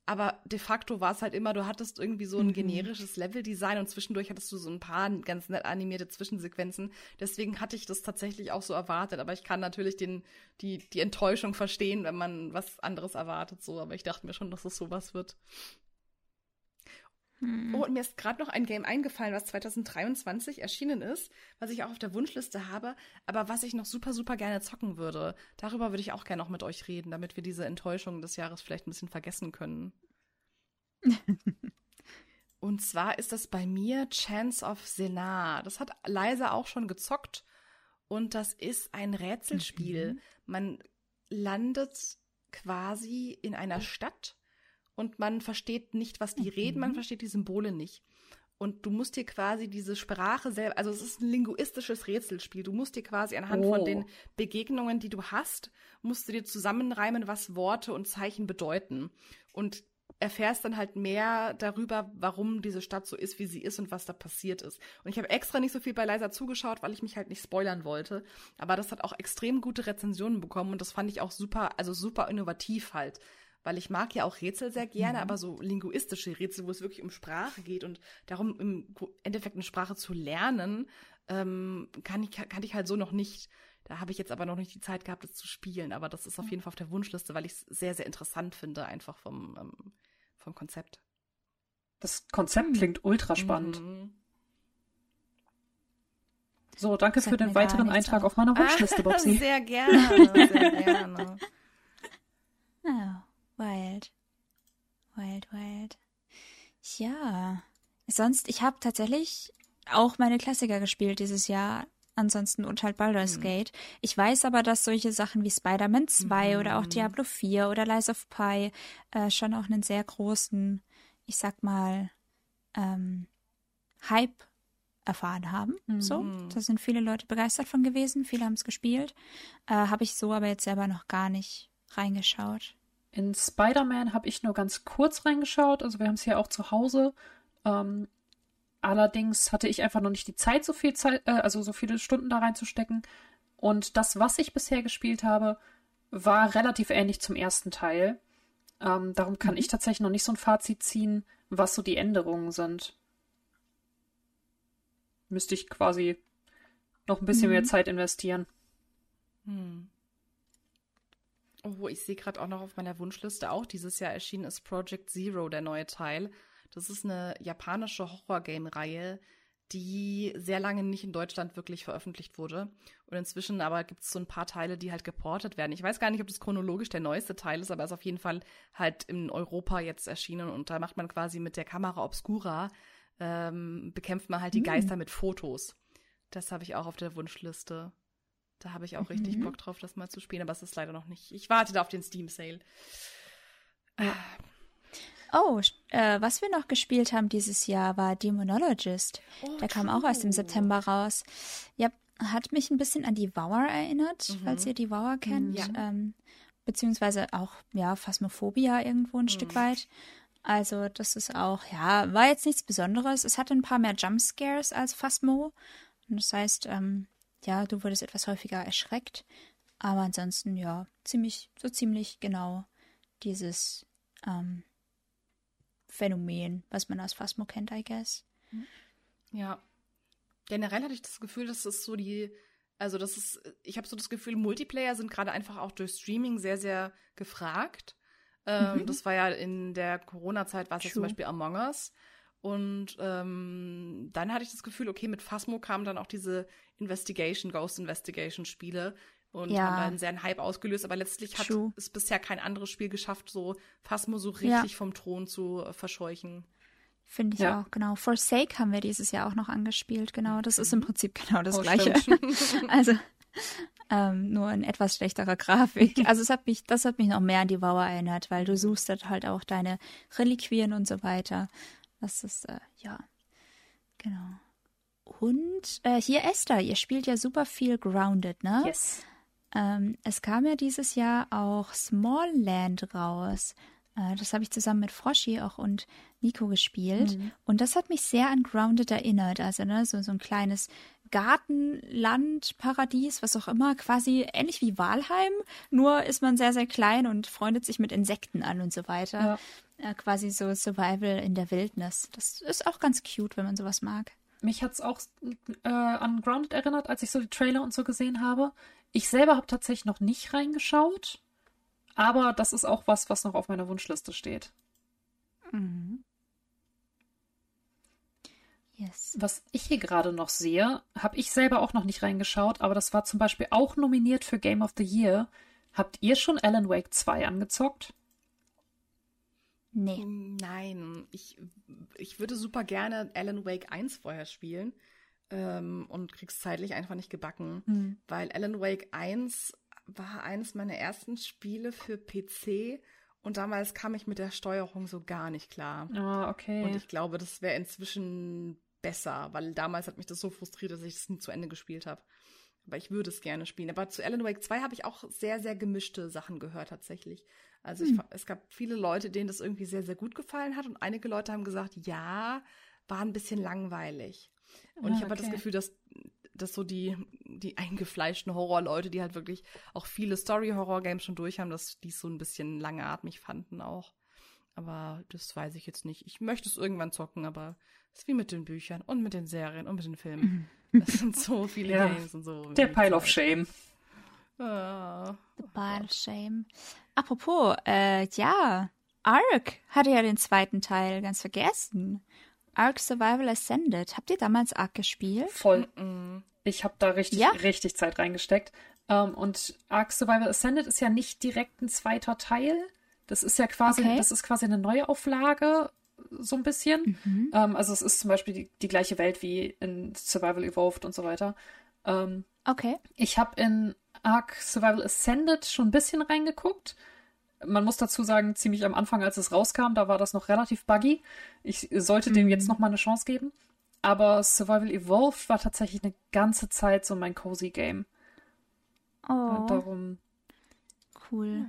Aber de facto war es halt immer, du hattest irgendwie so ein mhm. generisches Leveldesign und zwischendurch hattest du so ein paar ganz nett animierte Zwischensequenzen. Deswegen hatte ich das tatsächlich auch so erwartet. Aber ich kann natürlich den, die, die Enttäuschung verstehen, wenn man was anderes erwartet, so. Aber ich dachte mir schon, dass es sowas wird. Hm. Oh, und mir ist gerade noch ein Game eingefallen, was 2023 erschienen ist, was ich auch auf der Wunschliste habe, aber was ich noch super, super gerne zocken würde. Darüber würde ich auch gerne noch mit euch reden, damit wir diese Enttäuschung des Jahres vielleicht ein bisschen vergessen können. <laughs> und zwar ist das bei mir Chance of Senar. Das hat Leise auch schon gezockt und das ist ein Rätselspiel. Mhm. Man landet quasi in einer Stadt und man versteht nicht, was die mhm. reden, man versteht die Symbole nicht. Und du musst dir quasi diese Sprache selber, also es ist ein linguistisches Rätselspiel. Du musst dir quasi anhand oh. von den Begegnungen, die du hast, musst du dir zusammenreimen, was Worte und Zeichen bedeuten. Und erfährst dann halt mehr darüber, warum diese Stadt so ist, wie sie ist und was da passiert ist. Und ich habe extra nicht so viel bei Leiser zugeschaut, weil ich mich halt nicht spoilern wollte. Aber das hat auch extrem gute Rezensionen bekommen und das fand ich auch super, also super innovativ halt weil ich mag ja auch Rätsel sehr gerne, mhm. aber so linguistische Rätsel, wo es wirklich um Sprache geht und darum im Endeffekt eine Sprache zu lernen, ähm, kann, ich, kann ich halt so noch nicht. Da habe ich jetzt aber noch nicht die Zeit gehabt, es zu spielen, aber das ist auf jeden Fall auf der Wunschliste, weil ich es sehr, sehr interessant finde, einfach vom, ähm, vom Konzept. Das Konzept klingt ultra spannend. Mhm. So, danke für den weiteren Eintrag auf, meiner <laughs> Wunschliste, Bobsi. Sehr gerne, sehr gerne. <laughs> Oh. Wild. Wild, wild. Ja. Sonst, ich habe tatsächlich auch meine Klassiker gespielt dieses Jahr. Ansonsten und halt Baldur's mhm. Gate. Ich weiß aber, dass solche Sachen wie Spider-Man 2 mhm. oder auch Diablo 4 oder Lies of Pi äh, schon auch einen sehr großen, ich sag mal, ähm, Hype erfahren haben. Mhm. So, da sind viele Leute begeistert von gewesen, viele haben es gespielt. Äh, habe ich so aber jetzt selber noch gar nicht reingeschaut. In Spider-Man habe ich nur ganz kurz reingeschaut. Also wir haben es hier auch zu Hause. Ähm, Allerdings hatte ich einfach noch nicht die Zeit, so viel Zeit, äh, also so viele Stunden da reinzustecken. Und das, was ich bisher gespielt habe, war relativ ähnlich zum ersten Teil. Ähm, darum kann mhm. ich tatsächlich noch nicht so ein Fazit ziehen, was so die Änderungen sind. Müsste ich quasi noch ein bisschen mhm. mehr Zeit investieren. Hm. Oh, ich sehe gerade auch noch auf meiner Wunschliste auch dieses Jahr erschienen ist Project Zero, der neue Teil. Das ist eine japanische Horror-Game-Reihe, die sehr lange nicht in Deutschland wirklich veröffentlicht wurde. Und inzwischen aber gibt es so ein paar Teile, die halt geportet werden. Ich weiß gar nicht, ob das chronologisch der neueste Teil ist, aber ist auf jeden Fall halt in Europa jetzt erschienen. Und da macht man quasi mit der Kamera Obscura, ähm, bekämpft man halt die hm. Geister mit Fotos. Das habe ich auch auf der Wunschliste. Da habe ich auch mhm. richtig Bock drauf, das mal zu spielen, aber es ist leider noch nicht. Ich warte da auf den Steam Sale. Ja. Oh, äh, was wir noch gespielt haben dieses Jahr war Demonologist. Oh, Der kam auch erst im September raus. Ja, hat mich ein bisschen an die Vauer erinnert, mhm. falls ihr die Vauer kennt. Ja. Ähm, beziehungsweise auch, ja, Phasmophobia irgendwo ein mhm. Stück weit. Also, das ist auch, ja, war jetzt nichts Besonderes. Es hatte ein paar mehr Jumpscares als Phasmo. Und das heißt, ähm, ja, du wurdest etwas häufiger erschreckt. Aber ansonsten, ja, ziemlich, so ziemlich genau dieses ähm, Phänomen, was man aus Phasmo kennt, I guess. Ja. Generell hatte ich das Gefühl, dass es so die, also das ist, ich habe so das Gefühl, Multiplayer sind gerade einfach auch durch Streaming sehr, sehr gefragt. Ähm, mhm. Das war ja in der Corona-Zeit, war es ja zum Beispiel Among Us. Und ähm, dann hatte ich das Gefühl, okay, mit Phasmo kamen dann auch diese Investigation, Ghost Investigation Spiele, und ja. haben da einen sehr Hype ausgelöst. Aber letztlich hat True. es bisher kein anderes Spiel geschafft, so Phasmo so richtig ja. vom Thron zu äh, verscheuchen. Finde ich ja. auch, genau. Forsake haben wir dieses Jahr auch noch angespielt, genau. Das ist im mhm. Prinzip genau das oh, Gleiche. <laughs> <laughs> also, ähm, nur in etwas schlechterer Grafik. <laughs> Also es hat mich, das hat mich noch mehr an die Wow erinnert, weil du suchst halt auch deine Reliquien und so weiter. Das ist, äh, ja, genau. Und äh, hier Esther, ihr spielt ja super viel Grounded, ne? Yes. Ähm, es kam ja dieses Jahr auch Small Land raus. Äh, das habe ich zusammen mit Froschi auch und Nico gespielt. Mhm. Und das hat mich sehr an Grounded erinnert. Also, ne, so, so ein kleines Gartenland, Paradies, was auch immer, quasi ähnlich wie Walheim. Nur ist man sehr, sehr klein und freundet sich mit Insekten an und so weiter. Ja. Äh, quasi so Survival in der Wildnis. Das ist auch ganz cute, wenn man sowas mag. Mich hat es auch äh, an Grounded erinnert, als ich so die Trailer und so gesehen habe. Ich selber habe tatsächlich noch nicht reingeschaut, aber das ist auch was, was noch auf meiner Wunschliste steht. Mhm. Yes. Was ich hier gerade noch sehe, habe ich selber auch noch nicht reingeschaut, aber das war zum Beispiel auch nominiert für Game of the Year. Habt ihr schon Alan Wake 2 angezockt? Nee. Nein, ich, ich würde super gerne Alan Wake 1 vorher spielen ähm, und krieg's zeitlich einfach nicht gebacken, mhm. weil Alan Wake 1 war eines meiner ersten Spiele für PC und damals kam ich mit der Steuerung so gar nicht klar. Ah, okay. Und ich glaube, das wäre inzwischen besser, weil damals hat mich das so frustriert, dass ich es nie zu Ende gespielt habe. Aber ich würde es gerne spielen. Aber zu Alan Wake 2 habe ich auch sehr, sehr gemischte Sachen gehört tatsächlich. Also ich, hm. es gab viele Leute, denen das irgendwie sehr, sehr gut gefallen hat und einige Leute haben gesagt, ja, war ein bisschen langweilig. Und ah, ich habe okay. das Gefühl, dass, dass so die, die eingefleischten Horrorleute, die halt wirklich auch viele Story-Horror-Games schon durch haben, dass die so ein bisschen langatmig fanden auch. Aber das weiß ich jetzt nicht. Ich möchte es irgendwann zocken, aber es ist wie mit den Büchern und mit den Serien und mit den Filmen. Mhm. <laughs> Das sind so viele ja, Games und so. Der Pile of Shame. Ah. The Pile of Shame. Apropos, äh, ja, Ark hatte ja den zweiten Teil ganz vergessen. Ark Survival Ascended. Habt ihr damals Ark gespielt? Voll. Ich habe da richtig, ja? richtig Zeit reingesteckt. Um, ähm, und Ark Survival Ascended ist ja nicht direkt ein zweiter Teil. Das ist ja quasi, okay. das ist quasi eine Neuauflage, so ein bisschen. Mhm. Ähm, also es ist zum Beispiel die, die, gleiche Welt wie in Survival Evolved und so weiter. Ähm, okay. Ich habe in Ark Survival Ascended schon ein bisschen reingeguckt man muss dazu sagen, ziemlich am Anfang, als es rauskam, da war das noch relativ buggy. Ich sollte mhm. dem jetzt noch mal eine Chance geben. Aber Survival Evolved war tatsächlich eine ganze Zeit so mein cozy Game. Oh. Und darum. Cool.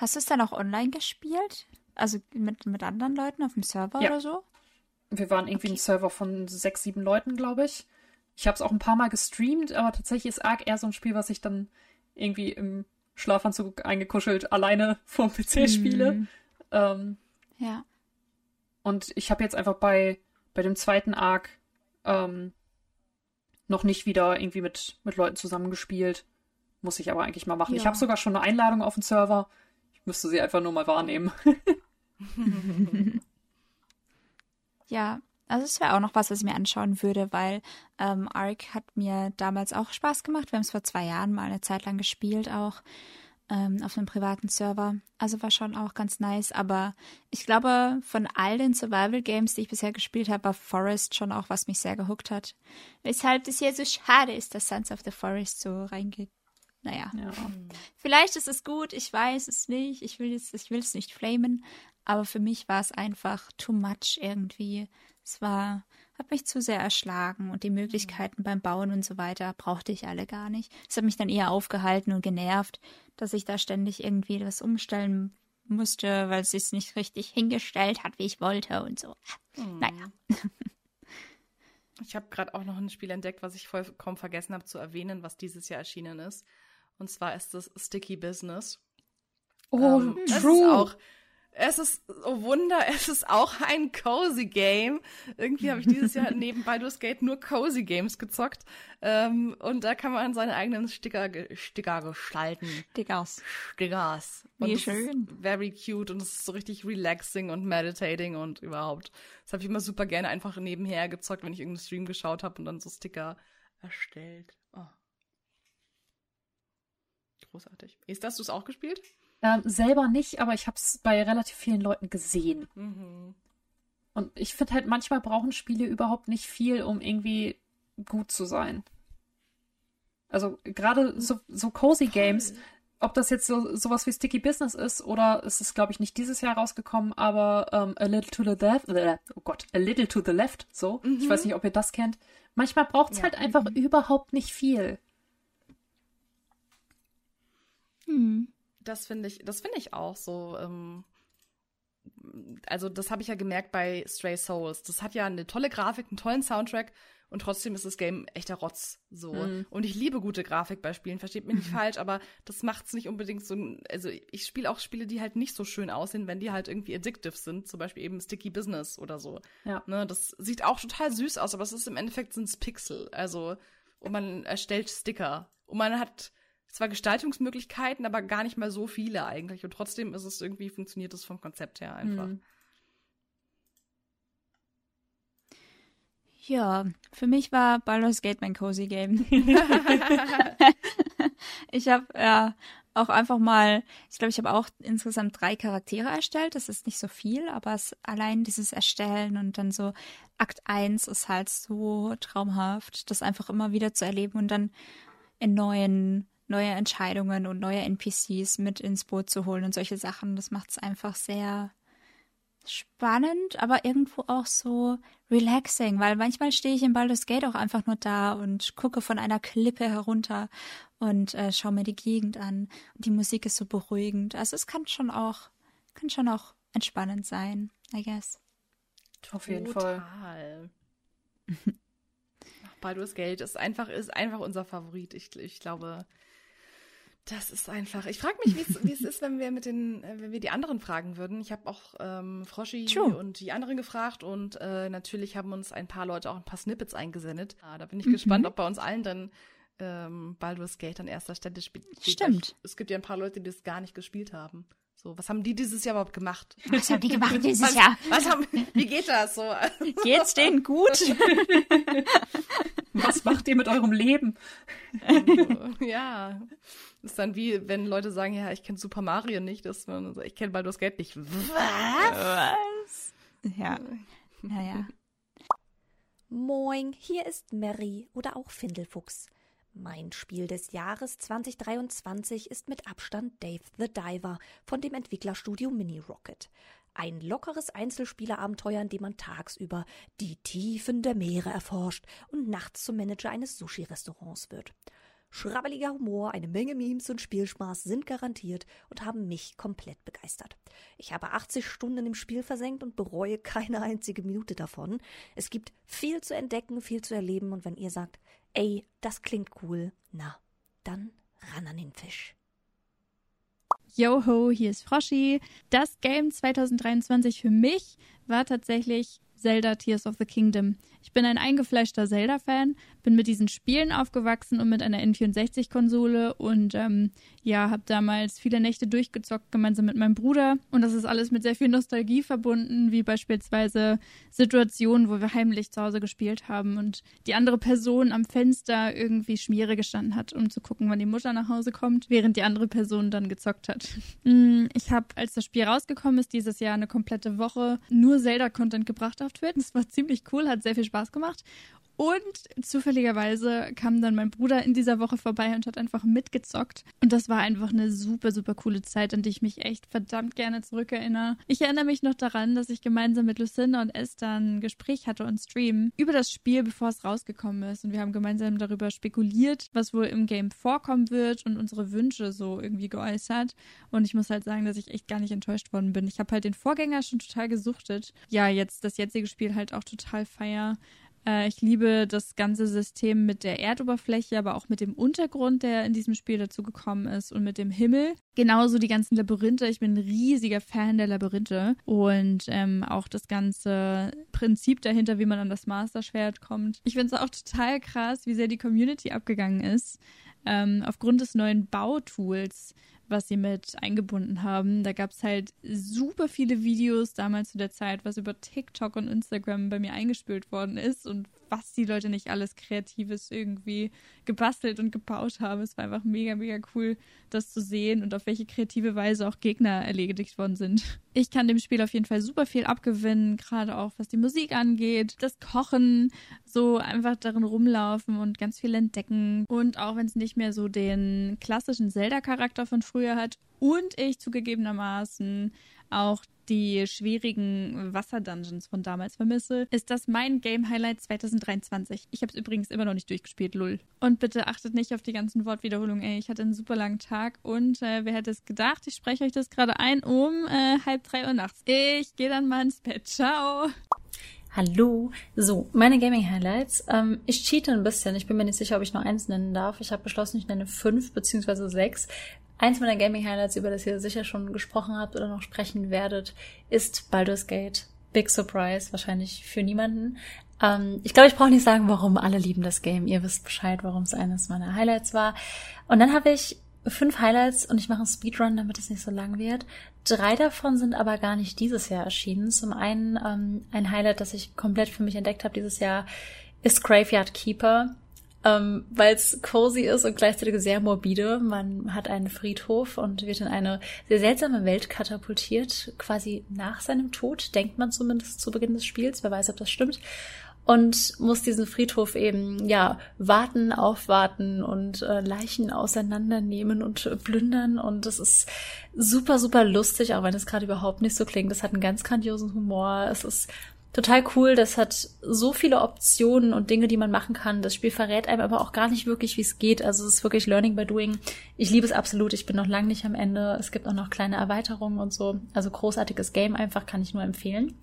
Hast du es dann auch online gespielt? Also mit, mit anderen Leuten auf dem Server ja. oder so? Wir waren irgendwie okay. ein Server von sechs, sieben Leuten, glaube ich. Ich habe es auch ein paar Mal gestreamt, aber tatsächlich ist Ark eher so ein Spiel, was ich dann irgendwie im Schlafanzug eingekuschelt alleine <laughs> vorm PC mhm. spiele. Ähm, ja. Und ich habe jetzt einfach bei, bei dem zweiten Arc ähm, noch nicht wieder irgendwie mit, mit Leuten zusammengespielt. Muss ich aber eigentlich mal machen. Ja. Ich habe sogar schon eine Einladung auf den Server. Müsste sie einfach nur mal wahrnehmen. <laughs> ja, also es wäre auch noch was, was ich mir anschauen würde, weil ähm, Ark hat mir damals auch Spaß gemacht. Wir haben es vor zwei Jahren mal eine Zeit lang gespielt auch ähm, auf einem privaten Server. Also war schon auch ganz nice. Aber ich glaube, von all den Survival Games, die ich bisher gespielt habe, war Forest schon auch, was mich sehr gehuckt hat. Weshalb es hier so schade ist, dass Sons of the Forest so reingeht. Naja. Ja. Vielleicht ist es gut, ich weiß es nicht. Ich will es, ich will es nicht flamen. Aber für mich war es einfach too much irgendwie. Es war, hat mich zu sehr erschlagen und die Möglichkeiten beim Bauen und so weiter brauchte ich alle gar nicht. Es hat mich dann eher aufgehalten und genervt, dass ich da ständig irgendwie was umstellen musste, weil es sich nicht richtig hingestellt hat, wie ich wollte und so. Mhm. Naja. Ich habe gerade auch noch ein Spiel entdeckt, was ich vollkommen vergessen habe zu erwähnen, was dieses Jahr erschienen ist. Und zwar ist es Sticky Business. Oh, ähm, true. auch es ist, oh Wunder, <laughs> es ist auch ein Cozy Game. Irgendwie habe ich dieses Jahr <laughs> neben Baldur's Gate nur Cozy Games gezockt. Ähm, und da kann man seine eigenen Sticker, Sticker gestalten. Stickers. Stickers. Wie schön. very cute und es ist so richtig relaxing und meditating und überhaupt. Das habe ich immer super gerne einfach nebenher gezockt, wenn ich irgendeinen Stream geschaut habe und dann so Sticker erstellt. Großartig. Ist das du es auch gespielt? Ähm, selber nicht, aber ich habe es bei relativ vielen Leuten gesehen. Mhm. Und ich finde halt, manchmal brauchen Spiele überhaupt nicht viel, um irgendwie gut zu sein. Also gerade so, so cozy Games, ob das jetzt so sowas wie Sticky Business ist oder es ist, glaube ich, nicht dieses Jahr rausgekommen, aber ähm, A Little to the Left, äh, oh Gott, A Little to the Left, so. Mhm. Ich weiß nicht, ob ihr das kennt. Manchmal braucht es ja. halt einfach mhm. überhaupt nicht viel. Hm. Das finde ich, das finde ich auch so. Ähm, also das habe ich ja gemerkt bei Stray Souls. Das hat ja eine tolle Grafik, einen tollen Soundtrack und trotzdem ist das Game echter Rotz so. Mhm. Und ich liebe gute Grafik bei Spielen, versteht mich nicht mhm. <laughs> falsch, aber das macht es nicht unbedingt so. Also ich spiele auch Spiele, die halt nicht so schön aussehen, wenn die halt irgendwie addictive sind, zum Beispiel eben Sticky Business oder so. Ja. Ne, das sieht auch total süß aus, aber es ist im Endeffekt sind Pixel. Also und man erstellt Sticker und man hat zwar Gestaltungsmöglichkeiten, aber gar nicht mal so viele eigentlich. Und trotzdem ist es irgendwie, funktioniert es vom Konzept her einfach. Mhm. Ja, für mich war Baldur's Gate mein Cozy Game. <laughs> ich habe ja auch einfach mal, ich glaube, ich habe auch insgesamt drei Charaktere erstellt. Das ist nicht so viel, aber es allein dieses Erstellen und dann so Akt 1 ist halt so traumhaft, das einfach immer wieder zu erleben und dann in neuen neue Entscheidungen und neue NPCs mit ins Boot zu holen und solche Sachen. Das macht es einfach sehr spannend, aber irgendwo auch so relaxing, weil manchmal stehe ich im Baldur's Gate auch einfach nur da und gucke von einer Klippe herunter und äh, schaue mir die Gegend an. Und die Musik ist so beruhigend. Also es kann schon auch, kann schon auch entspannend sein, I guess. Auf jeden Fall. <laughs> Baldur's Gate ist einfach, ist einfach unser Favorit. Ich, ich glaube, das ist einfach. Ich frage mich, wie es ist, wenn wir mit den, äh, wenn wir die anderen fragen würden. Ich habe auch ähm, Froschi True. und die anderen gefragt und äh, natürlich haben uns ein paar Leute auch ein paar Snippets eingesendet. Ah, da bin ich mhm. gespannt, ob bei uns allen dann ähm, Baldur's Gate an erster Stelle spielt. Stimmt. Es gibt ja ein paar Leute, die das gar nicht gespielt haben. So, was haben die dieses Jahr überhaupt gemacht? Was haben die gemacht <laughs> dieses was, Jahr? Was haben, wie geht das so? <laughs> Geht's denen gut? was macht ihr mit eurem Leben? <laughs> ja. Das ist dann wie, wenn Leute sagen, ja, ich kenne Super Mario nicht, dass man so, ich kenne Baldur's Gate nicht. Was? Ja. Naja. Moin, hier ist Mary oder auch Findelfuchs. Mein Spiel des Jahres 2023 ist mit Abstand Dave the Diver von dem Entwicklerstudio Mini Rocket. Ein lockeres Einzelspielerabenteuer, in dem man tagsüber die Tiefen der Meere erforscht und nachts zum Manager eines Sushi-Restaurants wird. Schrabbeliger Humor, eine Menge Memes und Spielspaß sind garantiert und haben mich komplett begeistert. Ich habe 80 Stunden im Spiel versenkt und bereue keine einzige Minute davon. Es gibt viel zu entdecken, viel zu erleben und wenn ihr sagt, ey, das klingt cool, na, dann ran an den Fisch. Yoho, hier ist Froschi. Das Game 2023 für mich war tatsächlich Zelda Tears of the Kingdom. Ich bin ein eingefleischter Zelda-Fan, bin mit diesen Spielen aufgewachsen und mit einer N64-Konsole und ähm, ja, habe damals viele Nächte durchgezockt gemeinsam mit meinem Bruder und das ist alles mit sehr viel Nostalgie verbunden, wie beispielsweise Situationen, wo wir heimlich zu Hause gespielt haben und die andere Person am Fenster irgendwie Schmiere gestanden hat, um zu gucken, wann die Mutter nach Hause kommt, während die andere Person dann gezockt hat. Mm, ich habe, als das Spiel rausgekommen ist, dieses Jahr eine komplette Woche nur Zelda-Content gebracht auf Twitch. Das war ziemlich cool, hat sehr viel Spaß gemacht. Und zufälligerweise kam dann mein Bruder in dieser Woche vorbei und hat einfach mitgezockt. Und das war einfach eine super, super coole Zeit, an die ich mich echt verdammt gerne zurückerinnere. Ich erinnere mich noch daran, dass ich gemeinsam mit Lucinda und Esther ein Gespräch hatte und Stream über das Spiel, bevor es rausgekommen ist. Und wir haben gemeinsam darüber spekuliert, was wohl im Game vorkommen wird und unsere Wünsche so irgendwie geäußert. Und ich muss halt sagen, dass ich echt gar nicht enttäuscht worden bin. Ich habe halt den Vorgänger schon total gesuchtet. Ja, jetzt das jetzige Spiel halt auch total feier. Äh, ich liebe das ganze System mit der Erdoberfläche, aber auch mit dem Untergrund, der in diesem Spiel dazu gekommen ist und mit dem Himmel. Genauso die ganzen Labyrinthe. Ich bin ein riesiger Fan der Labyrinthe und ähm, auch das ganze Prinzip dahinter, wie man an das Master-Schwert kommt. Ich finde es auch total krass, wie sehr die Community abgegangen ist. Ähm, aufgrund des neuen Bautools was sie mit eingebunden haben. Da gab es halt super viele Videos damals zu der Zeit, was über TikTok und Instagram bei mir eingespült worden ist und was die Leute nicht alles Kreatives irgendwie gebastelt und gebaut haben. Es war einfach mega, mega cool, das zu sehen und auf welche kreative Weise auch Gegner erledigt worden sind. Ich kann dem Spiel auf jeden Fall super viel abgewinnen, gerade auch was die Musik angeht, das Kochen, so einfach darin rumlaufen und ganz viel entdecken. Und auch wenn es nicht mehr so den klassischen Zelda-Charakter von früher hat und ich zugegebenermaßen auch die schwierigen Wasserdungeons von damals vermisse, ist das mein Game Highlight 2023. Ich habe es übrigens immer noch nicht durchgespielt, lull. Und bitte achtet nicht auf die ganzen Wortwiederholungen, ey. Ich hatte einen super langen Tag und äh, wer hätte es gedacht? Ich spreche euch das gerade ein um äh, halb drei Uhr nachts. Ich gehe dann mal ins Bett. Ciao. Hallo. So, meine Gaming-Highlights. Ähm, ich cheate ein bisschen. Ich bin mir nicht sicher, ob ich nur eins nennen darf. Ich habe beschlossen, ich nenne fünf beziehungsweise sechs. Eins meiner Gaming-Highlights, über das ihr sicher schon gesprochen habt oder noch sprechen werdet, ist Baldur's Gate. Big Surprise, wahrscheinlich für niemanden. Ähm, ich glaube, ich brauche nicht sagen, warum alle lieben das Game. Ihr wisst Bescheid, warum es eines meiner Highlights war. Und dann habe ich fünf Highlights und ich mache einen Speedrun, damit es nicht so lang wird. Drei davon sind aber gar nicht dieses Jahr erschienen. Zum einen ähm, ein Highlight, das ich komplett für mich entdeckt habe dieses Jahr, ist Graveyard Keeper ähm, weil es cozy ist und gleichzeitig sehr morbide. Man hat einen Friedhof und wird in eine sehr seltsame Welt katapultiert, quasi nach seinem Tod, denkt man zumindest zu Beginn des Spiels, wer weiß, ob das stimmt. Und muss diesen Friedhof eben, ja, warten, aufwarten und äh, Leichen auseinandernehmen und äh, plündern. Und das ist super, super lustig, auch wenn es gerade überhaupt nicht so klingt. Es hat einen ganz grandiosen Humor. Es ist total cool. Das hat so viele Optionen und Dinge, die man machen kann. Das Spiel verrät einem aber auch gar nicht wirklich, wie es geht. Also es ist wirklich Learning by Doing. Ich liebe es absolut. Ich bin noch lang nicht am Ende. Es gibt auch noch kleine Erweiterungen und so. Also großartiges Game einfach, kann ich nur empfehlen.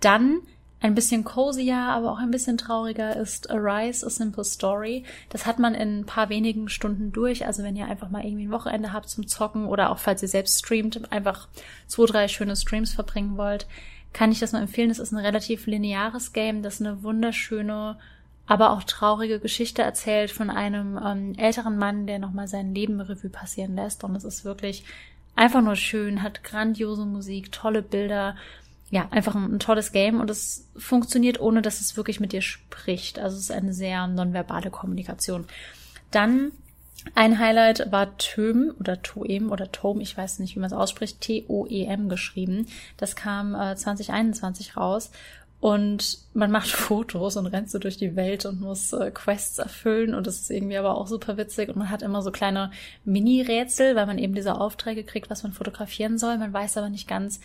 Dann ein bisschen cozier, aber auch ein bisschen trauriger ist Arise, A Simple Story. Das hat man in ein paar wenigen Stunden durch. Also wenn ihr einfach mal irgendwie ein Wochenende habt zum Zocken oder auch falls ihr selbst streamt, einfach zwei, drei schöne Streams verbringen wollt kann ich das nur empfehlen. Es ist ein relativ lineares Game, das eine wunderschöne, aber auch traurige Geschichte erzählt von einem ähm, älteren Mann, der nochmal sein Leben Revue passieren lässt. Und es ist wirklich einfach nur schön, hat grandiose Musik, tolle Bilder. Ja, einfach ein, ein tolles Game und es funktioniert, ohne dass es wirklich mit dir spricht. Also es ist eine sehr nonverbale Kommunikation. Dann ein Highlight war Töm oder Toem oder Tom, ich weiß nicht, wie man es ausspricht, T-O-E-M geschrieben. Das kam äh, 2021 raus und man macht <laughs> Fotos und rennt so durch die Welt und muss äh, Quests erfüllen und das ist irgendwie aber auch super witzig und man hat immer so kleine Mini-Rätsel, weil man eben diese Aufträge kriegt, was man fotografieren soll. Man weiß aber nicht ganz,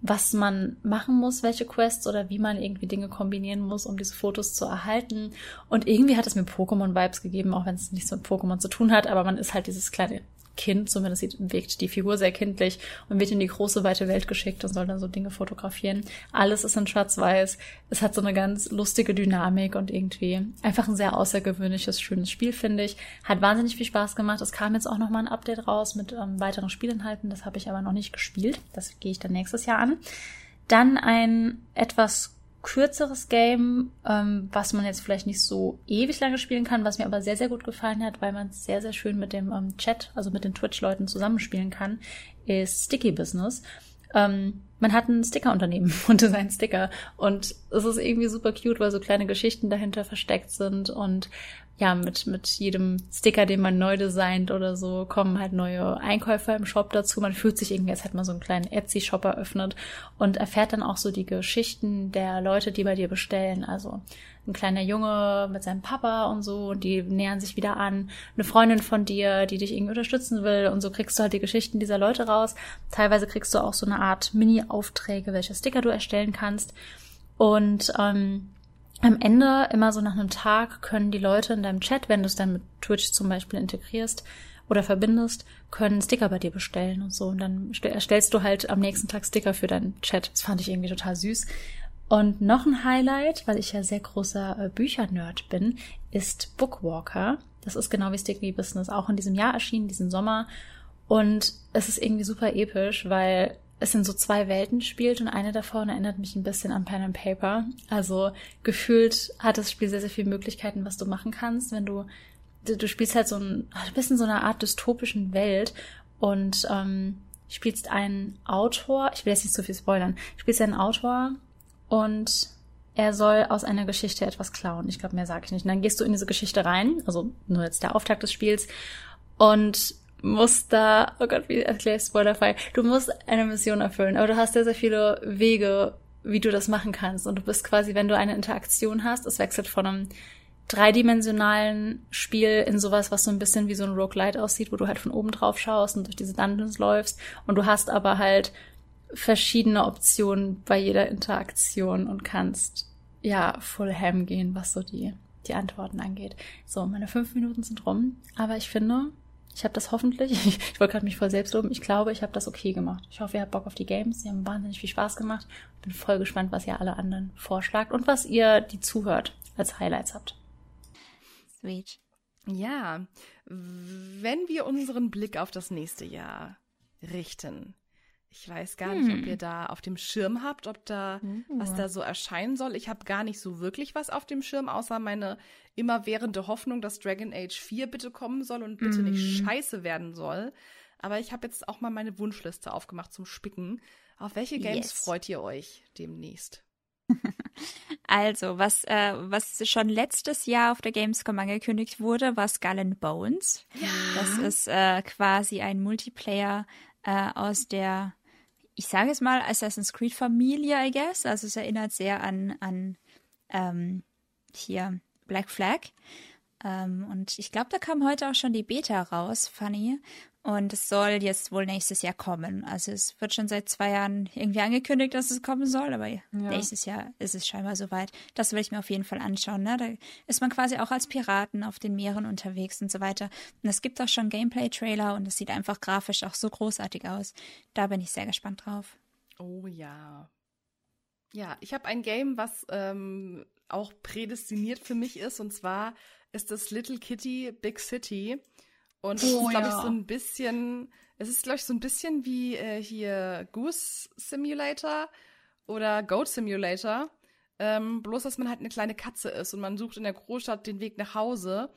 was man machen muss, welche Quests oder wie man irgendwie Dinge kombinieren muss, um diese Fotos zu erhalten. Und irgendwie hat es mir Pokémon-Vibes gegeben, auch wenn es nichts mit Pokémon zu tun hat, aber man ist halt dieses kleine Kind, zumindest sieht, wirkt die Figur sehr kindlich und wird in die große, weite Welt geschickt und soll dann so Dinge fotografieren. Alles ist in schwarz-weiß. Es hat so eine ganz lustige Dynamik und irgendwie einfach ein sehr außergewöhnliches, schönes Spiel, finde ich. Hat wahnsinnig viel Spaß gemacht. Es kam jetzt auch nochmal ein Update raus mit ähm, weiteren Spielinhalten. Das habe ich aber noch nicht gespielt. Das gehe ich dann nächstes Jahr an. Dann ein etwas kürzeres Game, ähm, was man jetzt vielleicht nicht so ewig lange spielen kann, was mir aber sehr, sehr gut gefallen hat, weil man es sehr, sehr schön mit dem ähm, Chat, also mit den Twitch-Leuten zusammenspielen kann, ist Sticky Business. Ähm, man hat ein Stickerunternehmen <laughs> und designt Sticker und es ist irgendwie super cute, weil so kleine Geschichten dahinter versteckt sind und ja, mit, mit jedem Sticker, den man neu designt oder so, kommen halt neue Einkäufer im Shop dazu. Man fühlt sich irgendwie, als hätte man so einen kleinen Etsy-Shop eröffnet und erfährt dann auch so die Geschichten der Leute, die bei dir bestellen. Also ein kleiner Junge mit seinem Papa und so, und die nähern sich wieder an. Eine Freundin von dir, die dich irgendwie unterstützen will. Und so kriegst du halt die Geschichten dieser Leute raus. Teilweise kriegst du auch so eine Art Mini-Aufträge, welche Sticker du erstellen kannst. Und ähm, am Ende, immer so nach einem Tag, können die Leute in deinem Chat, wenn du es dann mit Twitch zum Beispiel integrierst oder verbindest, können Sticker bei dir bestellen und so. Und dann erstellst du halt am nächsten Tag Sticker für deinen Chat. Das fand ich irgendwie total süß. Und noch ein Highlight, weil ich ja sehr großer äh, Büchernerd bin, ist Bookwalker. Das ist genau wie Sticky Business auch in diesem Jahr erschienen, diesen Sommer. Und es ist irgendwie super episch, weil es in so zwei Welten spielt und eine davon erinnert mich ein bisschen an Pen and Paper. Also gefühlt hat das Spiel sehr, sehr viele Möglichkeiten, was du machen kannst, wenn du du, du spielst halt so ein, du bist in so einer Art dystopischen Welt und ähm, spielst einen Autor, ich will jetzt nicht zu viel spoilern, spielst einen Autor und er soll aus einer Geschichte etwas klauen. Ich glaube, mehr sage ich nicht. Und dann gehst du in diese Geschichte rein, also nur jetzt der Auftakt des Spiels und musst da, oh Gott, wie erkläre ich spoilerfrei, du musst eine Mission erfüllen, aber du hast sehr, sehr viele Wege, wie du das machen kannst. Und du bist quasi, wenn du eine Interaktion hast, es wechselt von einem dreidimensionalen Spiel in sowas, was so ein bisschen wie so ein Roguelite aussieht, wo du halt von oben drauf schaust und durch diese Dungeons läufst. Und du hast aber halt verschiedene Optionen bei jeder Interaktion und kannst ja full ham gehen, was so die, die Antworten angeht. So, meine fünf Minuten sind rum, aber ich finde, ich habe das hoffentlich, ich, <laughs> ich wollte gerade mich voll selbst loben, ich glaube, ich habe das okay gemacht. Ich hoffe, ihr habt Bock auf die Games. Sie haben wahnsinnig viel Spaß gemacht. Bin voll gespannt, was ihr alle anderen vorschlagt und was ihr, die zuhört, als Highlights habt. Sweet. Ja, wenn wir unseren Blick auf das nächste Jahr richten, ich weiß gar nicht, ob hm. ihr da auf dem Schirm habt, ob da mhm. was da so erscheinen soll. Ich habe gar nicht so wirklich was auf dem Schirm, außer meine immerwährende Hoffnung, dass Dragon Age 4 bitte kommen soll und bitte mhm. nicht scheiße werden soll. Aber ich habe jetzt auch mal meine Wunschliste aufgemacht zum Spicken. Auf welche Games yes. freut ihr euch demnächst? <laughs> Also, was, äh, was schon letztes Jahr auf der Gamescom angekündigt wurde, war Skull and Bones. Ja. Das ist äh, quasi ein Multiplayer äh, aus der ich sage es mal, Assassin's Creed Familie, I guess. Also es erinnert sehr an, an ähm, hier Black Flag. Ähm, und ich glaube, da kam heute auch schon die Beta raus, Funny. Und es soll jetzt wohl nächstes Jahr kommen. Also es wird schon seit zwei Jahren irgendwie angekündigt, dass es kommen soll, aber ja. nächstes Jahr ist es scheinbar soweit. Das will ich mir auf jeden Fall anschauen. Ne? Da ist man quasi auch als Piraten auf den Meeren unterwegs und so weiter. Und es gibt auch schon Gameplay-Trailer und es sieht einfach grafisch auch so großartig aus. Da bin ich sehr gespannt drauf. Oh ja. Ja, ich habe ein Game, was ähm, auch prädestiniert für mich ist, und zwar ist das Little Kitty Big City. Und es oh, ist, glaube ja. ich, so ein bisschen, es ist, glaube ich, so ein bisschen wie äh, hier Goose Simulator oder Goat Simulator. Ähm, bloß, dass man halt eine kleine Katze ist und man sucht in der Großstadt den Weg nach Hause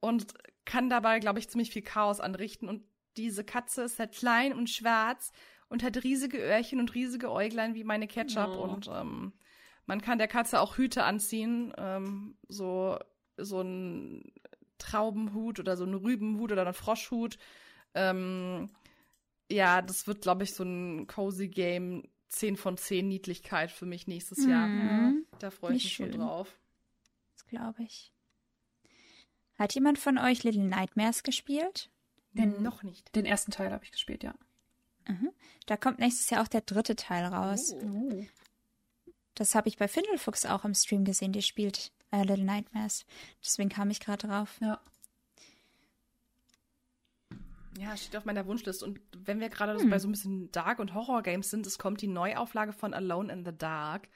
und kann dabei, glaube ich, ziemlich viel Chaos anrichten. Und diese Katze ist halt klein und schwarz und hat riesige Öhrchen und riesige Äuglein wie meine Ketchup. Oh. Und ähm, man kann der Katze auch Hüte anziehen, ähm, so so ein Traubenhut oder so ein Rübenhut oder ein Froschhut. Ähm, ja, das wird, glaube ich, so ein cozy Game 10 von 10 Niedlichkeit für mich nächstes Jahr. Mhm. Da freue ich mich schön. schon drauf. Das glaube ich. Hat jemand von euch Little Nightmares gespielt? Den, noch nicht. Den ersten Teil habe ich gespielt, ja. Mhm. Da kommt nächstes Jahr auch der dritte Teil raus. Oh. Das habe ich bei Findelfuchs auch im Stream gesehen, die spielt äh, Little Nightmares. Deswegen kam ich gerade drauf. Ja. Ja, steht auf meiner Wunschliste. Und wenn wir gerade Hm. bei so ein bisschen Dark- und Horror-Games sind, es kommt die Neuauflage von Alone in the Dark.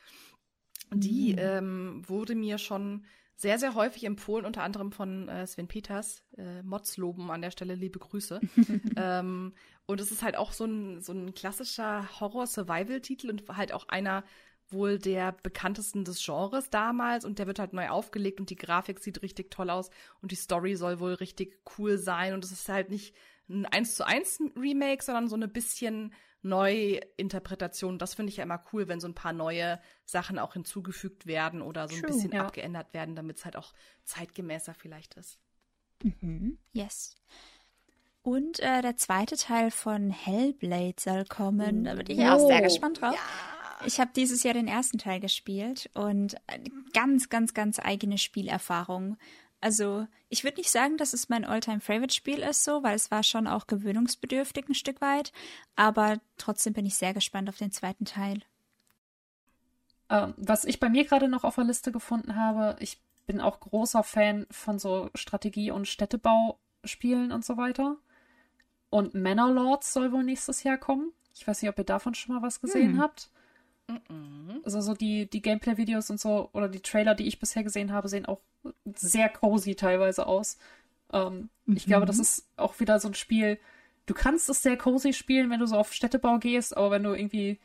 Die ähm, wurde mir schon sehr, sehr häufig empfohlen, unter anderem von äh, Sven Peters. Äh, Mods loben an der Stelle, liebe Grüße. <laughs> ähm, und es ist halt auch so ein, so ein klassischer Horror-Survival-Titel und halt auch einer wohl der bekanntesten des Genres damals und der wird halt neu aufgelegt und die Grafik sieht richtig toll aus und die Story soll wohl richtig cool sein und es ist halt nicht ein 1 zu 1 Remake, sondern so eine bisschen Neuinterpretation. Das finde ich ja immer cool, wenn so ein paar neue Sachen auch hinzugefügt werden oder so ein True, bisschen ja. abgeändert werden, damit es halt auch zeitgemäßer vielleicht ist. Mhm. Yes. Und äh, der zweite Teil von Hellblade soll kommen. Da bin ich auch sehr Oh. gespannt drauf. Ich habe dieses Jahr den ersten Teil gespielt und eine ganz, ganz, ganz eigene Spielerfahrung. Also, ich würde nicht sagen, dass es mein All-Time-Favorite-Spiel ist, so, weil es war schon auch gewöhnungsbedürftig ein Stück weit. Aber trotzdem bin ich sehr gespannt auf den zweiten Teil. Ähm, was ich bei mir gerade noch auf der Liste gefunden habe, ich bin auch großer Fan von so Strategie- und Städtebauspielen und so weiter. Und Manor Lords soll wohl nächstes Jahr kommen. Ich weiß nicht, ob ihr davon schon mal was gesehen Hm. habt. Also so die, die Gameplay-Videos und so oder die Trailer, die ich bisher gesehen habe, sehen auch sehr cozy teilweise aus. Ähm, Ich glaube, das ist auch wieder so ein Spiel. Du kannst es sehr cozy spielen, wenn du so auf Städtebau gehst, aber wenn du irgendwie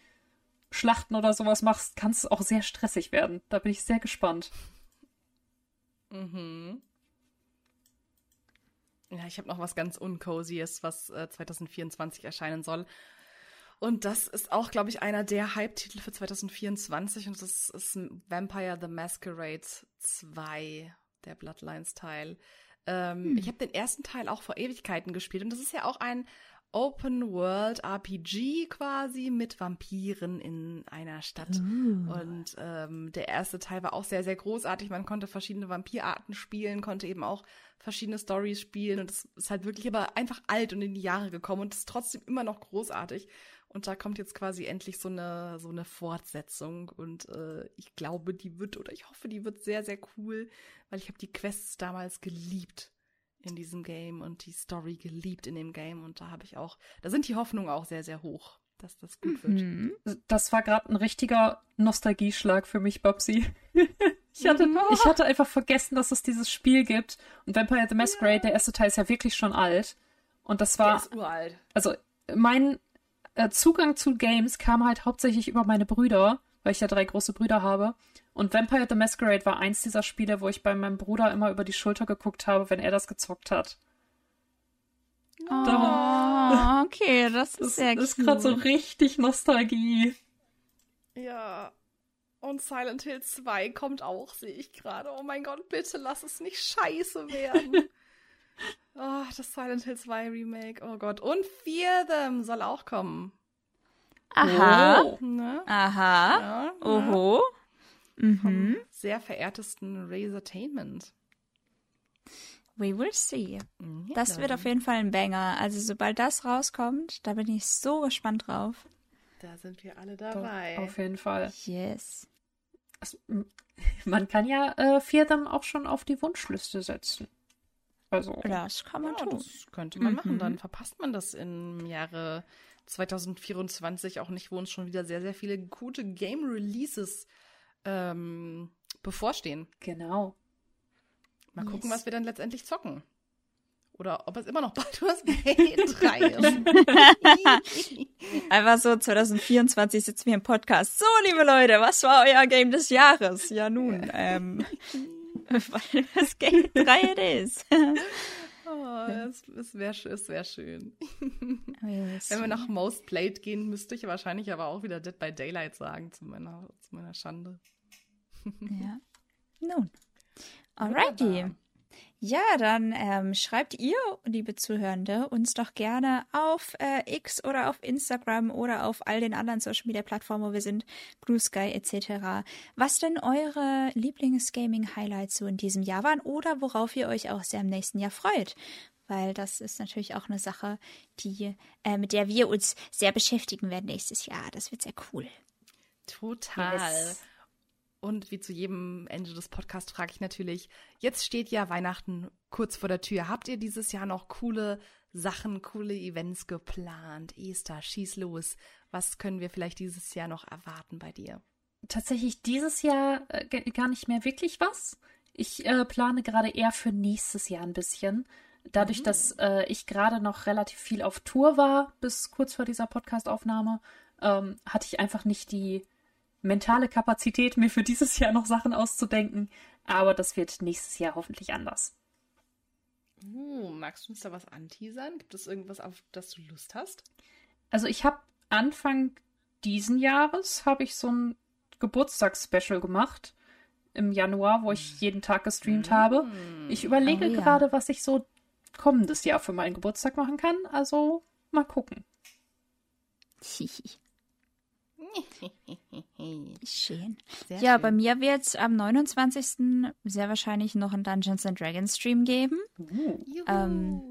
Schlachten oder sowas machst, kann es auch sehr stressig werden. Da bin ich sehr gespannt. Mhm. Ja, ich habe noch was ganz Uncozyes, was äh, 2024 erscheinen soll. Und das ist auch, glaube ich, einer der Hype-Titel für 2024 und das ist Vampire the Masquerade 2, der Bloodlines-Teil. Ähm, Ich habe den ersten Teil auch vor Ewigkeiten gespielt und das ist ja auch ein Open-World-RPG quasi mit Vampiren in einer Stadt. Und ähm, der erste Teil war auch sehr, sehr großartig. Man konnte verschiedene Vampirarten spielen, konnte eben auch verschiedene Stories spielen und es ist halt wirklich aber einfach alt und in die Jahre gekommen und ist trotzdem immer noch großartig. Und da kommt jetzt quasi endlich so eine, so eine Fortsetzung und äh, ich glaube, die wird, oder ich hoffe, die wird sehr, sehr cool, weil ich habe die Quests damals geliebt in diesem Game und die Story geliebt in dem Game und da habe ich auch, da sind die Hoffnungen auch sehr, sehr hoch, dass das gut wird. Mhm. Das war gerade ein richtiger Nostalgieschlag für mich, Babsi. <laughs> Ich hatte, ich hatte einfach vergessen, dass es dieses Spiel gibt. Und Vampire the Masquerade, der erste Teil ist ja wirklich schon alt. Und das Der war, ist uralt. also mein äh, Zugang zu Games kam halt hauptsächlich über meine Brüder, weil ich ja drei große Brüder habe. Und Vampire the Masquerade war eins dieser Spiele, wo ich bei meinem Bruder immer über die Schulter geguckt habe, wenn er das gezockt hat. Oh, okay, das <laughs> ist Das sehr ist cute. gerade so richtig Nostalgie. Ja. Und Silent Hill 2 kommt auch, sehe ich gerade. Oh mein Gott, bitte lass es nicht scheiße werden. <laughs> oh, das Silent Hill 2 Remake. Oh Gott. Und Fear Them soll auch kommen. Aha. Oh. Ne? Aha. Ja, ja. Oho. Mhm. Vom sehr verehrtesten Razertainment. We will see. Das wird auf jeden Fall ein Banger. Also sobald das rauskommt, da bin ich so gespannt drauf. Da sind wir alle dabei. Auf jeden Fall. Yes. Also, <laughs> man kann ja äh, Fear Them auch schon auf die Wunschliste setzen. Also, Das kann man Ja, tun. das könnte man machen. Mhm. Dann verpasst man das im Jahre 2024 auch nicht, wo uns schon wieder sehr, sehr viele gute Game Releases ähm, bevorstehen. genau. Mal Yes. gucken, was wir dann letztendlich zocken. Oder ob es immer noch Baldur's Gate 3 ist. Einfach so 2024 sitzen wir im Podcast. So, liebe Leute, was war euer Game des Jahres? Ja nun, <laughs> ähm, <laughs> weil das Game 3 it is. oh, es es wäre es wär schön. <laughs> Wenn Wenn wir nach Most Played gehen, müsste ich wahrscheinlich aber auch wieder Dead by Daylight sagen, zu meiner, zu meiner Schande. Ja. <laughs> Nun. Alrighty. Wunderbar. Ja, dann ähm, schreibt ihr, liebe Zuhörende, uns doch gerne auf äh, X oder auf Instagram oder auf all den anderen Social Media Plattformen, wo wir sind, Blue Sky etc., was denn eure Lieblings-Gaming-Highlights so in diesem Jahr waren oder worauf ihr euch auch sehr im nächsten Jahr freut. weil das ist natürlich auch eine Sache, die, äh, mit der wir uns sehr beschäftigen werden nächstes Jahr. Das wird sehr cool. Total. Yes. Und wie zu jedem Ende des Podcasts frage ich natürlich, jetzt steht ja Weihnachten kurz vor der Tür. Habt ihr dieses Jahr noch coole Sachen, coole Events geplant? Esther, schieß los. Was können wir vielleicht dieses Jahr noch erwarten bei dir? Tatsächlich dieses Jahr äh, gar nicht mehr wirklich was. Ich äh, plane gerade eher für nächstes Jahr ein bisschen. Dadurch, mhm. dass äh, ich gerade noch relativ viel auf Tour war, bis kurz vor dieser Podcastaufnahme, ähm, hatte ich einfach nicht die mentale Kapazität, mir für dieses Jahr noch Sachen auszudenken. Aber das wird nächstes Jahr hoffentlich anders. Uh, magst du uns da was anteasern? Gibt es irgendwas, auf das du Lust hast? Also ich habe Anfang diesen Jahres habe ich so ein Geburtstagsspecial gemacht im Januar, wo ich jeden Tag gestreamt habe. Ich überlege oh, ja. gerade, was ich so kommendes Jahr für meinen Geburtstag machen kann. Also mal gucken. <laughs> Schön. Sehr ja, schön. bei mir wird es am 29. sehr wahrscheinlich noch einen Dungeons and Dragons Stream geben. Uh. Ähm,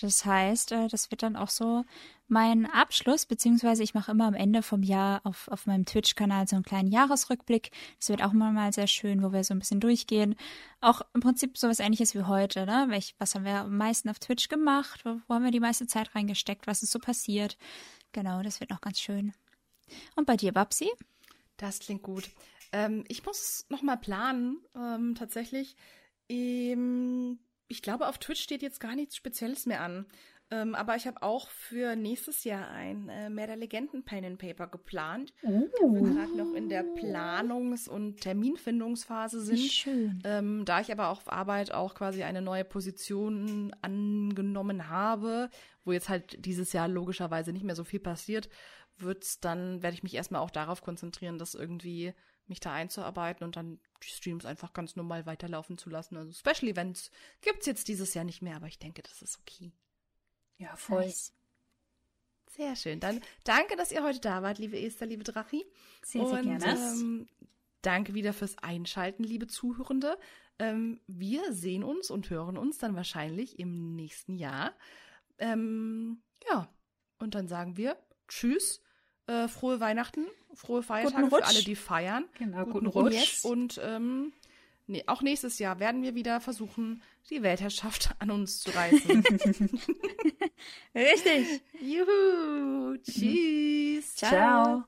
das heißt, äh, das wird dann auch so mein Abschluss, beziehungsweise ich mache immer am Ende vom Jahr auf, auf meinem Twitch-Kanal so einen kleinen Jahresrückblick. Das wird auch mal, mal sehr schön, wo wir so ein bisschen durchgehen. Auch im Prinzip sowas ähnliches wie heute, ne? Welch, was haben wir am meisten auf Twitch gemacht? Wo, wo haben wir die meiste Zeit reingesteckt? Was ist so passiert? Genau, das wird noch ganz schön. Und bei dir, Babsi? Das klingt gut. Ähm, ich muss noch mal planen, ähm, tatsächlich. Ähm, ich glaube, auf Twitch steht jetzt gar nichts Spezielles mehr an. Ähm, aber ich habe auch für nächstes Jahr ein äh, Mehr der Legenden Pen and Paper geplant. Oh. wir gerade noch in der Planungs- und Terminfindungsphase sind. Schön. Ähm, da ich aber auch auf Arbeit auch quasi eine neue Position angenommen habe, wo jetzt halt dieses Jahr logischerweise nicht mehr so viel passiert, wird's dann, werde ich mich erstmal auch darauf konzentrieren, das irgendwie mich da einzuarbeiten und dann die Streams einfach ganz normal weiterlaufen zu lassen. Also Special Events gibt's jetzt dieses Jahr nicht mehr, aber ich denke, das ist okay. Ja, voll. Nice. Sehr schön. Dann danke, dass ihr heute da wart, liebe Esther, liebe Drachi. Sehr, sehr und, gerne. Ähm, danke wieder fürs Einschalten, liebe Zuhörende. Ähm, wir sehen uns und hören uns dann wahrscheinlich im nächsten Jahr. Ähm, ja, und dann sagen wir Tschüss, äh, frohe Weihnachten, frohe Feiertage für alle, die feiern. Genau, guten, guten Rutsch. Rutsch. Und ähm, nee, auch nächstes Jahr werden wir wieder versuchen, die Weltherrschaft <laughs> an uns zu reißen. <laughs> Richtig. Juhu. Tschüss. Ciao. Ciao.